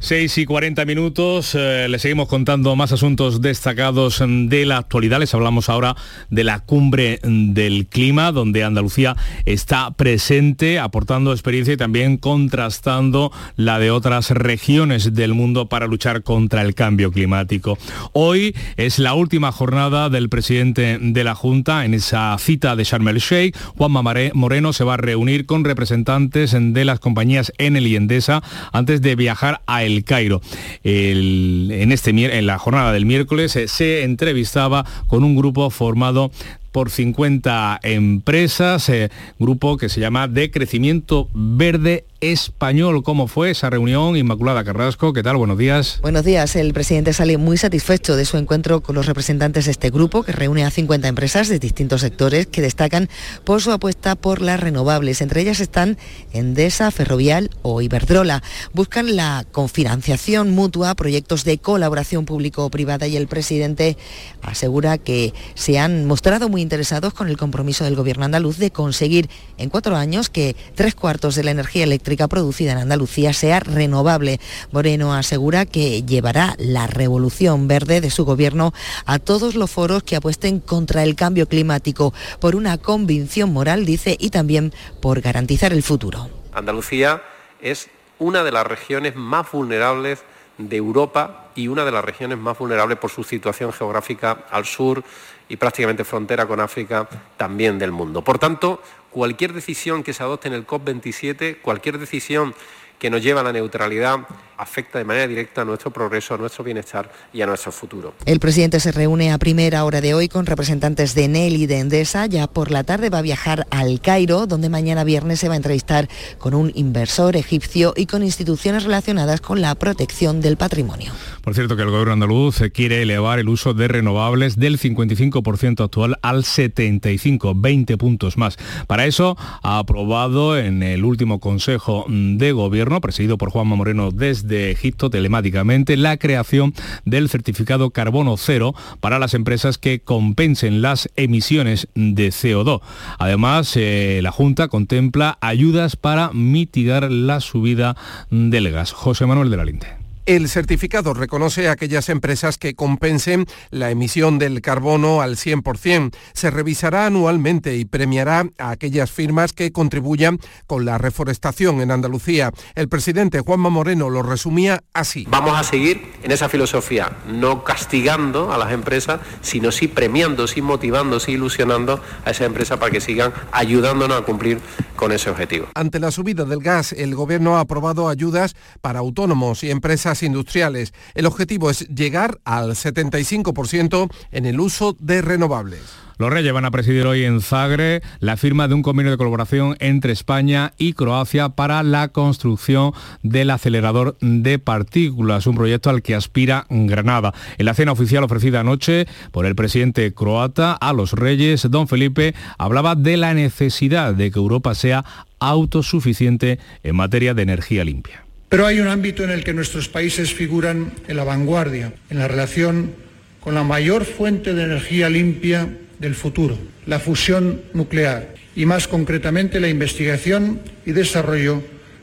6 y 40 minutos, eh, le seguimos contando más asuntos destacados de la actualidad. Les hablamos ahora de la cumbre del clima, donde Andalucía está presente, aportando experiencia y también contrastando la de otras regiones del mundo para luchar contra el cambio climático. Hoy es la última jornada del presidente de la Junta en esa cita de Sharm el Sheikh. Juanma Moreno se va a reunir con representantes de las compañías Enel y Endesa antes de viajar a el Cairo. en, este, en la jornada del miércoles eh, se entrevistaba con un grupo formado por 50 empresas, eh, grupo que se llama de crecimiento verde español. ¿Cómo fue esa reunión? Inmaculada Carrasco, ¿qué tal? Buenos días. Buenos días. El presidente sale muy satisfecho de su encuentro con los representantes de este grupo, que reúne a 50 empresas de distintos sectores que destacan por su apuesta por las renovables. Entre ellas están Endesa, Ferrovial o Iberdrola. Buscan la confinanciación mutua, proyectos de colaboración público-privada y el presidente asegura que se han mostrado muy interesados con el compromiso del gobierno andaluz de conseguir en cuatro años que tres cuartos de la energía eléctrica producida en Andalucía sea renovable. Moreno asegura que llevará la revolución verde de su gobierno a todos los foros que apuesten contra el cambio climático por una convicción moral, dice, y también por garantizar el futuro. Andalucía es una de las regiones más vulnerables de Europa y una de las regiones más vulnerables por su situación geográfica al sur y prácticamente frontera con África también del mundo. Por tanto, cualquier decisión que se adopte en el COP27, cualquier decisión que nos lleva a la neutralidad afecta de manera directa a nuestro progreso, a nuestro bienestar y a nuestro futuro. El presidente se reúne a primera hora de hoy con representantes de Enel y de Endesa. Ya por la tarde va a viajar al Cairo, donde mañana viernes se va a entrevistar con un inversor egipcio y con instituciones relacionadas con la protección del patrimonio. Por cierto que el gobierno andaluz quiere elevar el uso de renovables del 55% actual al 75, 20 puntos más. Para eso ha aprobado en el último Consejo de Gobierno, presidido por Juanma Moreno desde de Egipto telemáticamente la creación del certificado carbono cero para las empresas que compensen las emisiones de CO2. Además, eh, la Junta contempla ayudas para mitigar la subida del gas. José Manuel de la Linde. El certificado reconoce a aquellas empresas que compensen la emisión del carbono al 100%. Se revisará anualmente y premiará a aquellas firmas que contribuyan con la reforestación en Andalucía. El presidente Juanma Moreno lo resumía así. Vamos a seguir en esa filosofía, no castigando a las empresas, sino sí premiando, sí motivando, sí ilusionando a esas empresas para que sigan ayudándonos a cumplir con ese objetivo. Ante la subida del gas, el Gobierno ha aprobado ayudas para autónomos y empresas industriales. El objetivo es llegar al 75% en el uso de renovables. Los Reyes van a presidir hoy en Zagre la firma de un convenio de colaboración entre España y Croacia para la construcción del acelerador de partículas, un proyecto al que aspira Granada. En la cena oficial ofrecida anoche por el presidente croata a los Reyes, don Felipe hablaba de la necesidad de que Europa sea autosuficiente en materia de energía limpia. Pero hay un ámbito en el que nuestros países figuran en la vanguardia, en la relación con la mayor fuente de energía limpia del futuro, la fusión nuclear, y más concretamente la investigación y desarrollo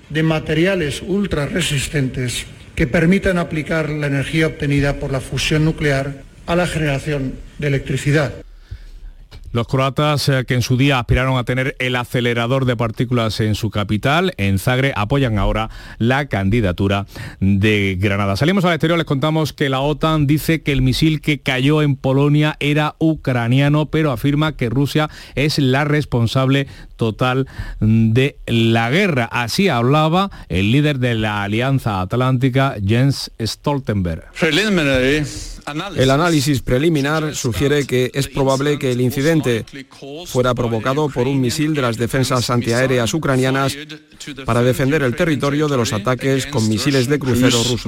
de materiales ultra resistentes que permitan aplicar la energía obtenida por la fusión nuclear a la generación de electricidad. Los croatas eh, que en su día aspiraron a tener el acelerador de partículas en su capital, en Zagreb, apoyan ahora la candidatura de Granada. Salimos al exterior, les contamos que la OTAN dice que el misil que cayó en Polonia era ucraniano, pero afirma que Rusia es la responsable total de la guerra. Así hablaba el líder de la Alianza Atlántica, Jens Stoltenberg. El análisis preliminar sugiere que es probable que el incidente fuera provocado por un misil de las defensas antiaéreas ucranianas para defender el territorio de los ataques con misiles de crucero rusos.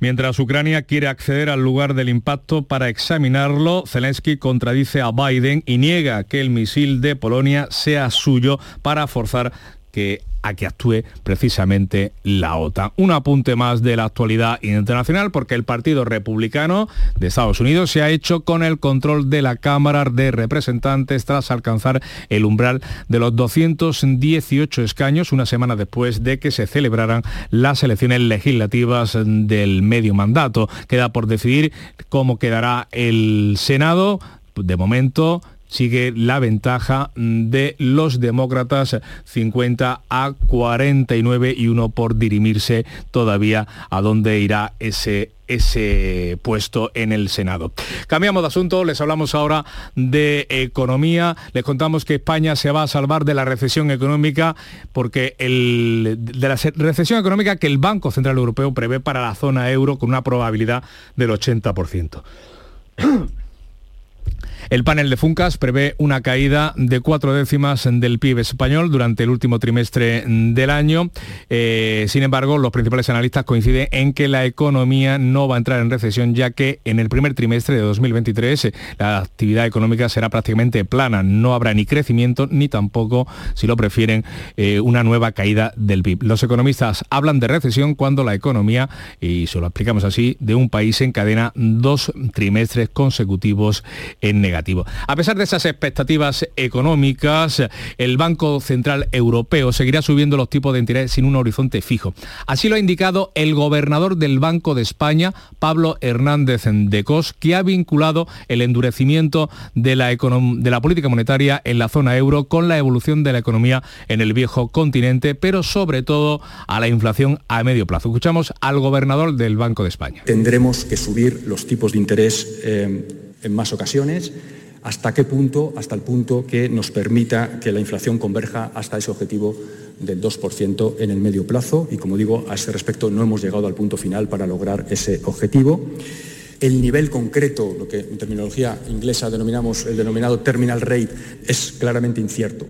Mientras Ucrania quiere acceder al lugar del impacto para examinarlo, Zelensky contradice a Biden y niega que el misil de Polonia sea suyo para forzar que a que actúe precisamente la OTAN. Un apunte más de la actualidad internacional porque el Partido Republicano de Estados Unidos se ha hecho con el control de la Cámara de Representantes tras alcanzar el umbral de los 218 escaños una semana después de que se celebraran las elecciones legislativas del medio mandato. Queda por decidir cómo quedará el Senado. De momento, sigue la ventaja de los demócratas 50 a 49 y uno por dirimirse todavía a dónde irá ese ese puesto en el Senado. Cambiamos de asunto, les hablamos ahora de economía, les contamos que España se va a salvar de la recesión económica porque el, de la recesión económica que el Banco Central Europeo prevé para la zona euro con una probabilidad del 80%. El panel de Funcas prevé una caída de cuatro décimas del PIB español durante el último trimestre del año. Eh, sin embargo, los principales analistas coinciden en que la economía no va a entrar en recesión, ya que en el primer trimestre de 2023 eh, la actividad económica será prácticamente plana. No habrá ni crecimiento ni tampoco, si lo prefieren, eh, una nueva caída del PIB. Los economistas hablan de recesión cuando la economía, y se lo explicamos así, de un país encadena dos trimestres consecutivos en negativo. A pesar de esas expectativas económicas, el Banco Central Europeo seguirá subiendo los tipos de interés sin un horizonte fijo. Así lo ha indicado el gobernador del Banco de España, Pablo Hernández de Cos, que ha vinculado el endurecimiento de la, política monetaria en la zona euro con la evolución de la economía en el viejo continente, pero sobre todo a la inflación a medio plazo. Escuchamos al gobernador del Banco de España. Tendremos que subir los tipos de interés eh, en más ocasiones. ¿Hasta qué punto? Hasta el punto que nos permita que la inflación converja hasta ese objetivo del 2% en el medio plazo. Y como digo, a ese respecto no hemos llegado al punto final para lograr ese objetivo. El nivel concreto, lo que en terminología inglesa denominamos el denominado terminal rate, es claramente incierto.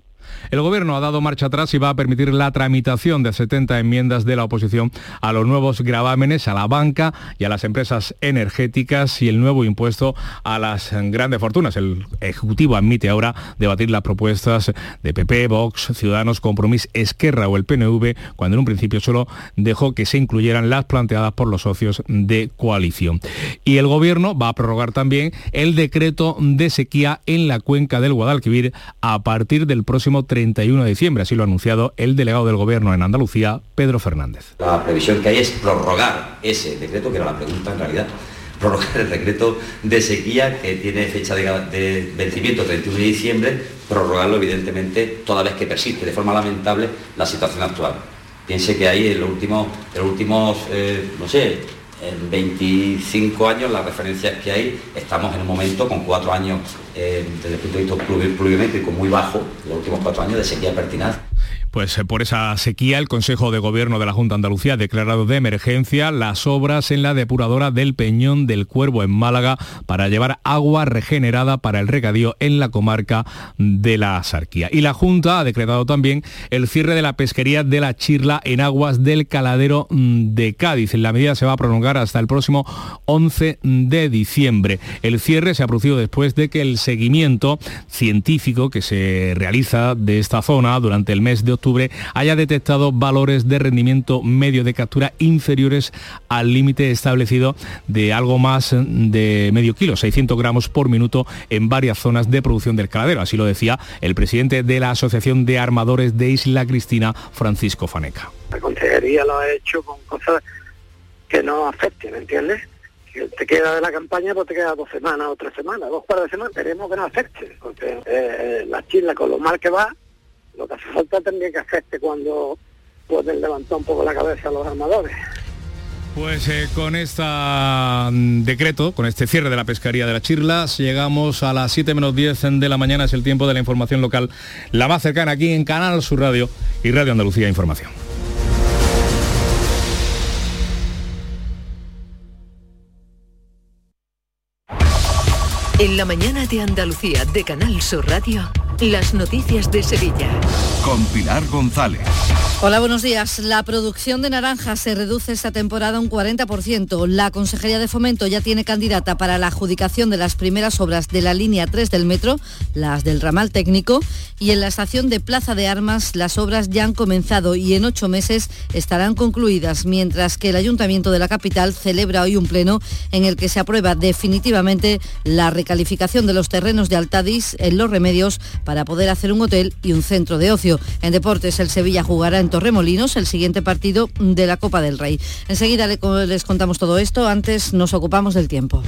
El Gobierno ha dado marcha atrás y va a permitir la tramitación de 70 enmiendas de la oposición a los nuevos gravámenes a la banca y a las empresas energéticas y el nuevo impuesto a las grandes fortunas. El Ejecutivo admite ahora debatir las propuestas de PP, Vox, Ciudadanos, Compromís, Esquerra o el PNV, cuando en un principio solo dejó que se incluyeran las planteadas por los socios de coalición. Y el Gobierno va a prorrogar también el decreto de sequía en la cuenca del Guadalquivir a partir del próximo 31 de diciembre, así lo ha anunciado el delegado del Gobierno en Andalucía, Pedro Fernández. La previsión que hay es prorrogar ese decreto, que era la pregunta en realidad, prorrogar el decreto de sequía que tiene fecha de, vencimiento 31 de diciembre, prorrogarlo evidentemente toda vez que persiste de forma lamentable la situación actual. Piense que ahí en los últimos, en los últimos eh, no sé, en 25 años, las referencias que hay, estamos en un momento con cuatro años eh, desde el punto de vista pluviométrico muy bajo, los últimos cuatro años de sequía pertinaz. Pues eh, por esa sequía, el Consejo de Gobierno de la Junta Andalucía ha declarado de emergencia las obras en la depuradora del Peñón del Cuervo en Málaga para llevar agua regenerada para el regadío en la comarca de la Sarquía. Y la Junta ha decretado también el cierre de la pesquería de la Chirla en aguas del Caladero mm, de Cádiz. La medida se va a prolongar hasta el próximo 11 de diciembre. El cierre se ha producido después de que el seguimiento científico que se realiza de esta zona durante el mes de octubre haya detectado valores de rendimiento medio de captura inferiores al límite establecido de algo más de medio kilo, 600 gramos por minuto en varias zonas de producción del caladero. Así lo decía el presidente de la Asociación de Armadores de Isla Cristina, Francisco Faneca. La consejería lo ha hecho con cosas que no afecten, ¿me entiendes? Si te queda de la campaña, pues te queda dos semanas o tres semanas, dos par de semanas, esperemos que no afecte, porque eh, la Chile con lo mal que va, lo que hace falta también que afecte cuando pueden levantar un poco la cabeza los armadores. Pues eh, con este decreto, con este cierre de la pescaría de las Chirlas, llegamos a las 7 menos 10 de la mañana, es el tiempo de la información local, la más cercana aquí en Canal Sur Radio y Radio Andalucía Información. En la mañana de Andalucía de Canal Sur Radio. Las noticias de Sevilla. Con Pilar González. Hola, buenos días. La producción de naranjas se reduce esta temporada un 40%. La Consejería de Fomento ya tiene candidata para la adjudicación de las primeras obras de la línea 3 del metro, las del ramal técnico, y en la estación de Plaza de Armas las obras ya han comenzado y en ocho meses estarán concluidas, mientras que el Ayuntamiento de la capital celebra hoy un pleno en el que se aprueba definitivamente la recalificación de los terrenos de Altadis en Los Remedios para poder hacer un hotel y un centro de ocio. En deportes, el Sevilla jugará en Torremolinos el siguiente partido de la Copa del Rey. Enseguida les contamos todo esto, antes nos ocupamos del tiempo.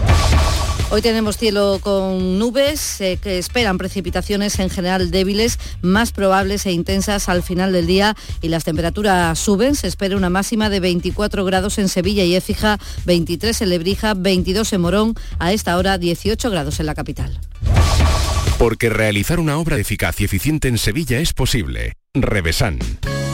Hoy tenemos cielo con nubes eh, que esperan precipitaciones en general débiles, más probables e intensas al final del día y las temperaturas suben. Se espera una máxima de 24 grados en Sevilla y Écija, 23 en Lebrija, 22 en Morón, a esta hora 18 grados en la capital. Porque realizar una obra eficaz y eficiente en Sevilla es posible. Revesan.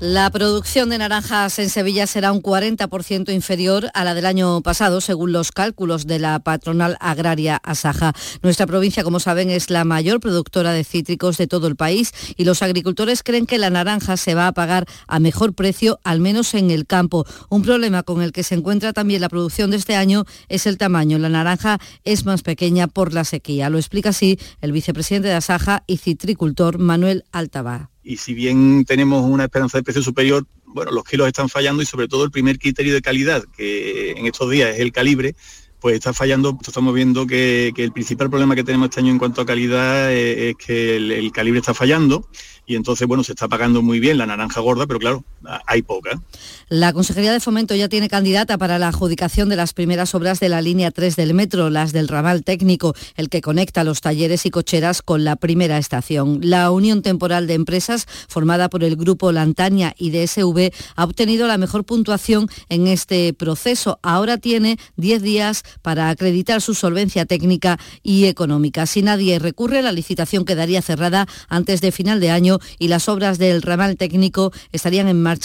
La producción de naranjas en Sevilla será un 40% inferior a la del año pasado, según los cálculos de la patronal agraria Asaja. Nuestra provincia, como saben, es la mayor productora de cítricos de todo el país y los agricultores creen que la naranja se va a pagar a mejor precio, al menos en el campo. Un problema con el que se encuentra también la producción de este año es el tamaño. La naranja es más pequeña por la sequía. Lo explica así el vicepresidente de Asaja y citricultor Manuel Altaba y si bien tenemos una esperanza de precio superior, bueno, los kilos están fallando y sobre todo el primer criterio de calidad, que en estos días es el calibre, pues está fallando, estamos viendo que, el principal problema que tenemos este año en cuanto a calidad es, que el, calibre está fallando y entonces, bueno, se está pagando muy bien la naranja gorda, pero claro, hay poca. La Consejería de Fomento ya tiene candidata para la adjudicación de las primeras obras de la línea 3 del metro, las del ramal técnico, el que conecta los talleres y cocheras con la primera estación. La Unión Temporal de Empresas, formada por el grupo Lantania y DSV, ha obtenido la mejor puntuación en este proceso. Ahora tiene 10 días para acreditar su solvencia técnica y económica. Si nadie recurre, la licitación quedaría cerrada antes de final de año y las obras del ramal técnico estarían en marcha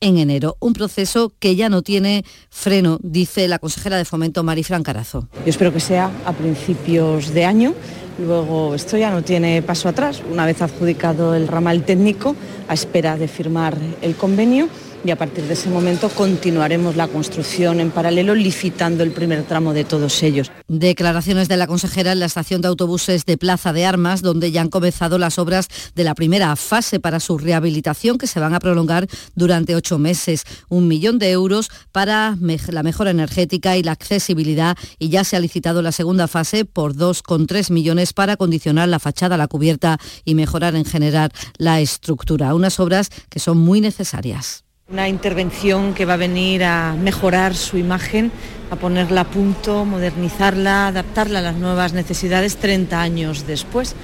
en enero. Un proceso que ya no tiene freno, dice la consejera de Fomento Marifran Carazo. Yo espero que sea a principios de año. Luego esto ya no tiene paso atrás. Una vez adjudicado el ramal técnico, a espera de firmar el convenio y a partir de ese momento continuaremos la construcción en paralelo licitando el primer tramo de todos ellos. Declaraciones de la consejera en la estación de autobuses de Plaza de Armas, donde ya han comenzado las obras de la primera fase para su rehabilitación que se van a prolongar durante ocho meses. Un millón de euros para la mejora energética y la accesibilidad y ya se ha licitado la segunda fase por 2,3 millones para acondicionar la fachada, la cubierta y mejorar en general la estructura. Unas obras que son muy necesarias. Una intervención que va a venir a mejorar su imagen, a ponerla a punto, modernizarla, adaptarla a las nuevas necesidades 30 años después,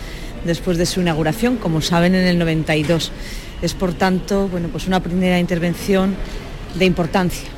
después de su inauguración, como saben, en el 92. Es por tanto, bueno, pues una primera intervención de importancia.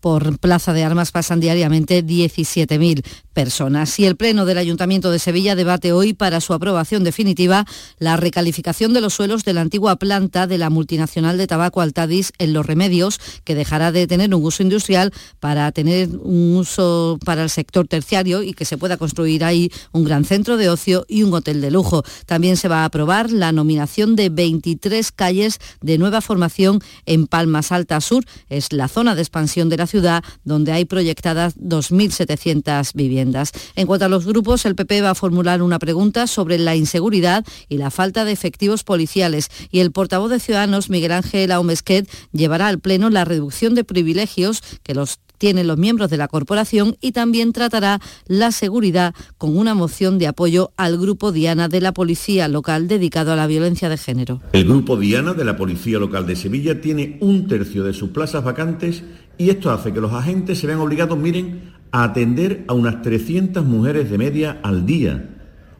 Por Plaza de Armas pasan diariamente 17.000 personas. Y el Pleno del Ayuntamiento de Sevilla debate hoy para su aprobación definitiva la recalificación de los suelos de la antigua planta de la multinacional de tabaco Altadis en Los Remedios, que dejará de tener un uso industrial para tener un uso para el sector terciario y que se pueda construir ahí un gran centro de ocio y un hotel de lujo. También se va a aprobar la nominación de 23 calles de nueva formación en Palmas Alta Sur. Es la zona de expansión de la ciudad donde hay proyectadas 2.700 viviendas. En cuanto a los grupos, el PP va a formular una pregunta sobre la inseguridad y la falta de efectivos policiales y el portavoz de Ciudadanos, Miguel Ángel Aumesquet, llevará al Pleno la reducción de privilegios que los tienen los miembros de la corporación y también tratará la seguridad con una moción de apoyo al Grupo Diana de la Policía Local dedicado a la violencia de género. El Grupo Diana de la Policía Local de Sevilla tiene un tercio de sus plazas vacantes y esto hace que los agentes se vean obligados, miren, a atender a unas 300 mujeres de media al día,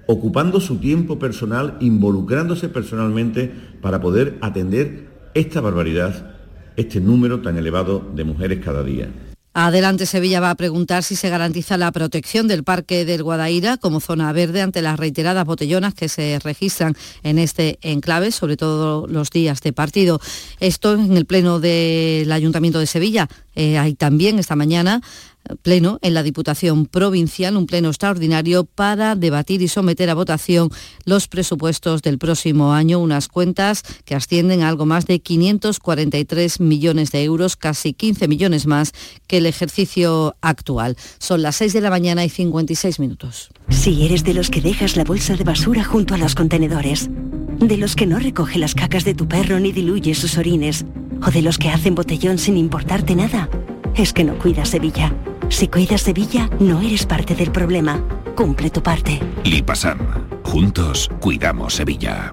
ocupando su tiempo personal, involucrándose personalmente para poder atender esta barbaridad, este número tan elevado de mujeres cada día. Adelante Sevilla va a preguntar si se garantiza la protección del Parque del Guadaira como zona verde ante las reiteradas botellonas que se registran en este enclave, sobre todo los días de partido. Esto en el Pleno del Ayuntamiento de Sevilla. Eh, hay también esta mañana pleno en la Diputación Provincial, un pleno extraordinario para debatir y someter a votación los presupuestos del próximo año, unas cuentas que ascienden a algo más de 543 millones de euros, casi 15 millones más que el ejercicio actual. Son las 6 de la mañana y 56 minutos. Si eres de los que dejas la bolsa de basura junto a los contenedores, de los que no recoge las cacas de tu perro ni diluye sus orines, o de los que hacen botellón sin importarte nada, es que no cuidas Sevilla. Si cuidas Sevilla, no eres parte del problema. Cumple tu parte. Lipasan. Juntos cuidamos Sevilla.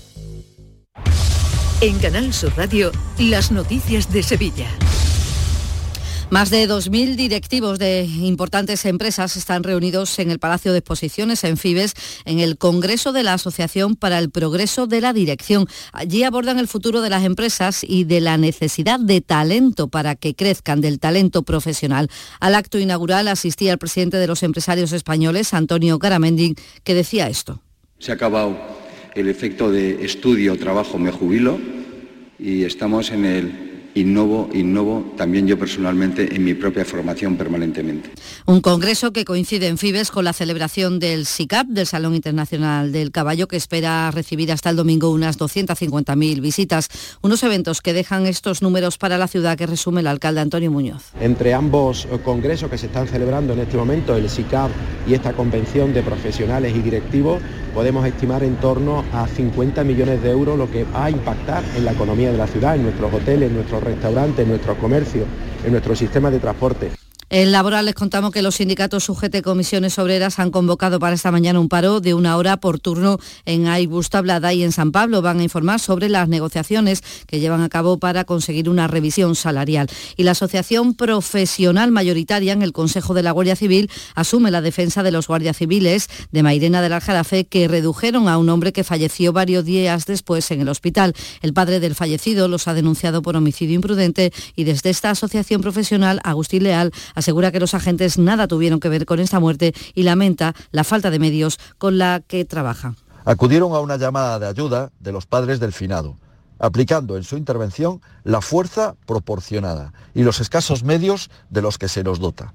En Canal Sur Radio, las noticias de Sevilla. Más de 2.000 directivos de importantes empresas están reunidos en el Palacio de Exposiciones en Fibes en el Congreso de la Asociación para el Progreso de la Dirección. Allí abordan el futuro de las empresas y de la necesidad de talento para que crezcan, del talento profesional. Al acto inaugural asistía el presidente de los empresarios españoles, Antonio Garamendi, que decía esto. Se ha acabado el efecto de estudio, trabajo, me jubilo y estamos en el innovo, innovo también yo personalmente en mi propia formación permanentemente. Un congreso que coincide en Fibes con la celebración del SICAP, del Salón Internacional del Caballo, que espera recibir hasta el domingo unas 250.000 visitas. Unos eventos que dejan estos números para la ciudad que resume el alcalde Antonio Muñoz. Entre ambos congresos que se están celebrando en este momento, el SICAP y esta convención de profesionales y directivos, podemos estimar en torno a 50 millones de euros lo que va a impactar en la economía de la ciudad, en nuestros hoteles, en nuestros restaurantes, en nuestro comercio, en nuestro sistema de transporte. En laboral les contamos que los sindicatos sujete comisiones obreras han convocado para esta mañana un paro de una hora por turno en Airbus Tablada y en San Pablo. Van a informar sobre las negociaciones que llevan a cabo para conseguir una revisión salarial. Y la Asociación Profesional Mayoritaria en el Consejo de la Guardia Civil asume la defensa de los guardias civiles de Mairena del Aljarafe que redujeron a un hombre que falleció varios días después en el hospital. El padre del fallecido los ha denunciado por homicidio imprudente y desde esta asociación profesional, Agustín Leal, asegura que los agentes nada tuvieron que ver con esta muerte y lamenta la falta de medios con la que trabaja. Acudieron a una llamada de ayuda de los padres del finado, aplicando en su intervención la fuerza proporcionada y los escasos medios de los que se nos dota.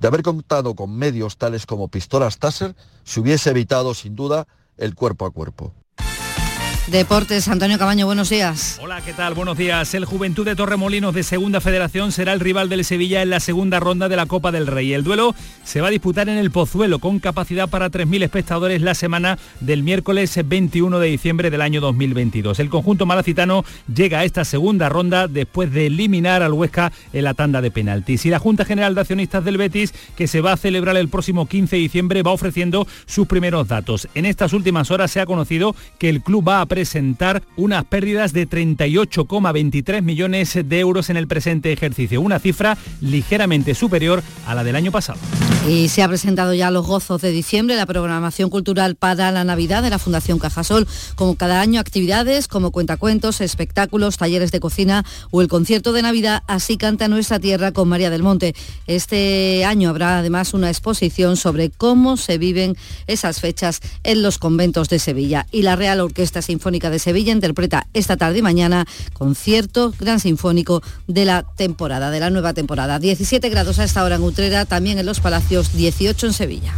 De haber contado con medios tales como pistolas Taser, se hubiese evitado sin duda el cuerpo a cuerpo. Deportes, Antonio Cabaño, buenos días. Hola, ¿qué tal? Buenos días. El Juventud de Torremolinos de Segunda Federación será el rival del Sevilla en la segunda ronda de la Copa del Rey. El duelo se va a disputar en el Pozuelo con capacidad para 3.000 espectadores la semana del miércoles 21 de diciembre del año 2022. El conjunto malacitano llega a esta segunda ronda después de eliminar al Huesca en la tanda de penaltis. Y la Junta General de Accionistas del Betis, que se va a celebrar el próximo 15 de diciembre, va ofreciendo sus primeros datos. En estas últimas horas se ha conocido que el club va a presentar unas pérdidas de 38,23 millones de euros en el presente ejercicio, una cifra ligeramente superior a la del año pasado. Y se ha presentado ya los gozos de diciembre, la programación cultural para la Navidad de la Fundación Cajasol, como cada año actividades como cuentacuentos, espectáculos, talleres de cocina o el concierto de Navidad, así canta nuestra tierra con María del Monte. Este año habrá además una exposición sobre cómo se viven esas fechas en los conventos de Sevilla. Y la Real Orquesta Sinfónica Sinfónica de Sevilla interpreta esta tarde y mañana concierto gran sinfónico de la temporada, de la nueva temporada. 17 grados a esta hora en Utrera, también en los Palacios, 18 en Sevilla.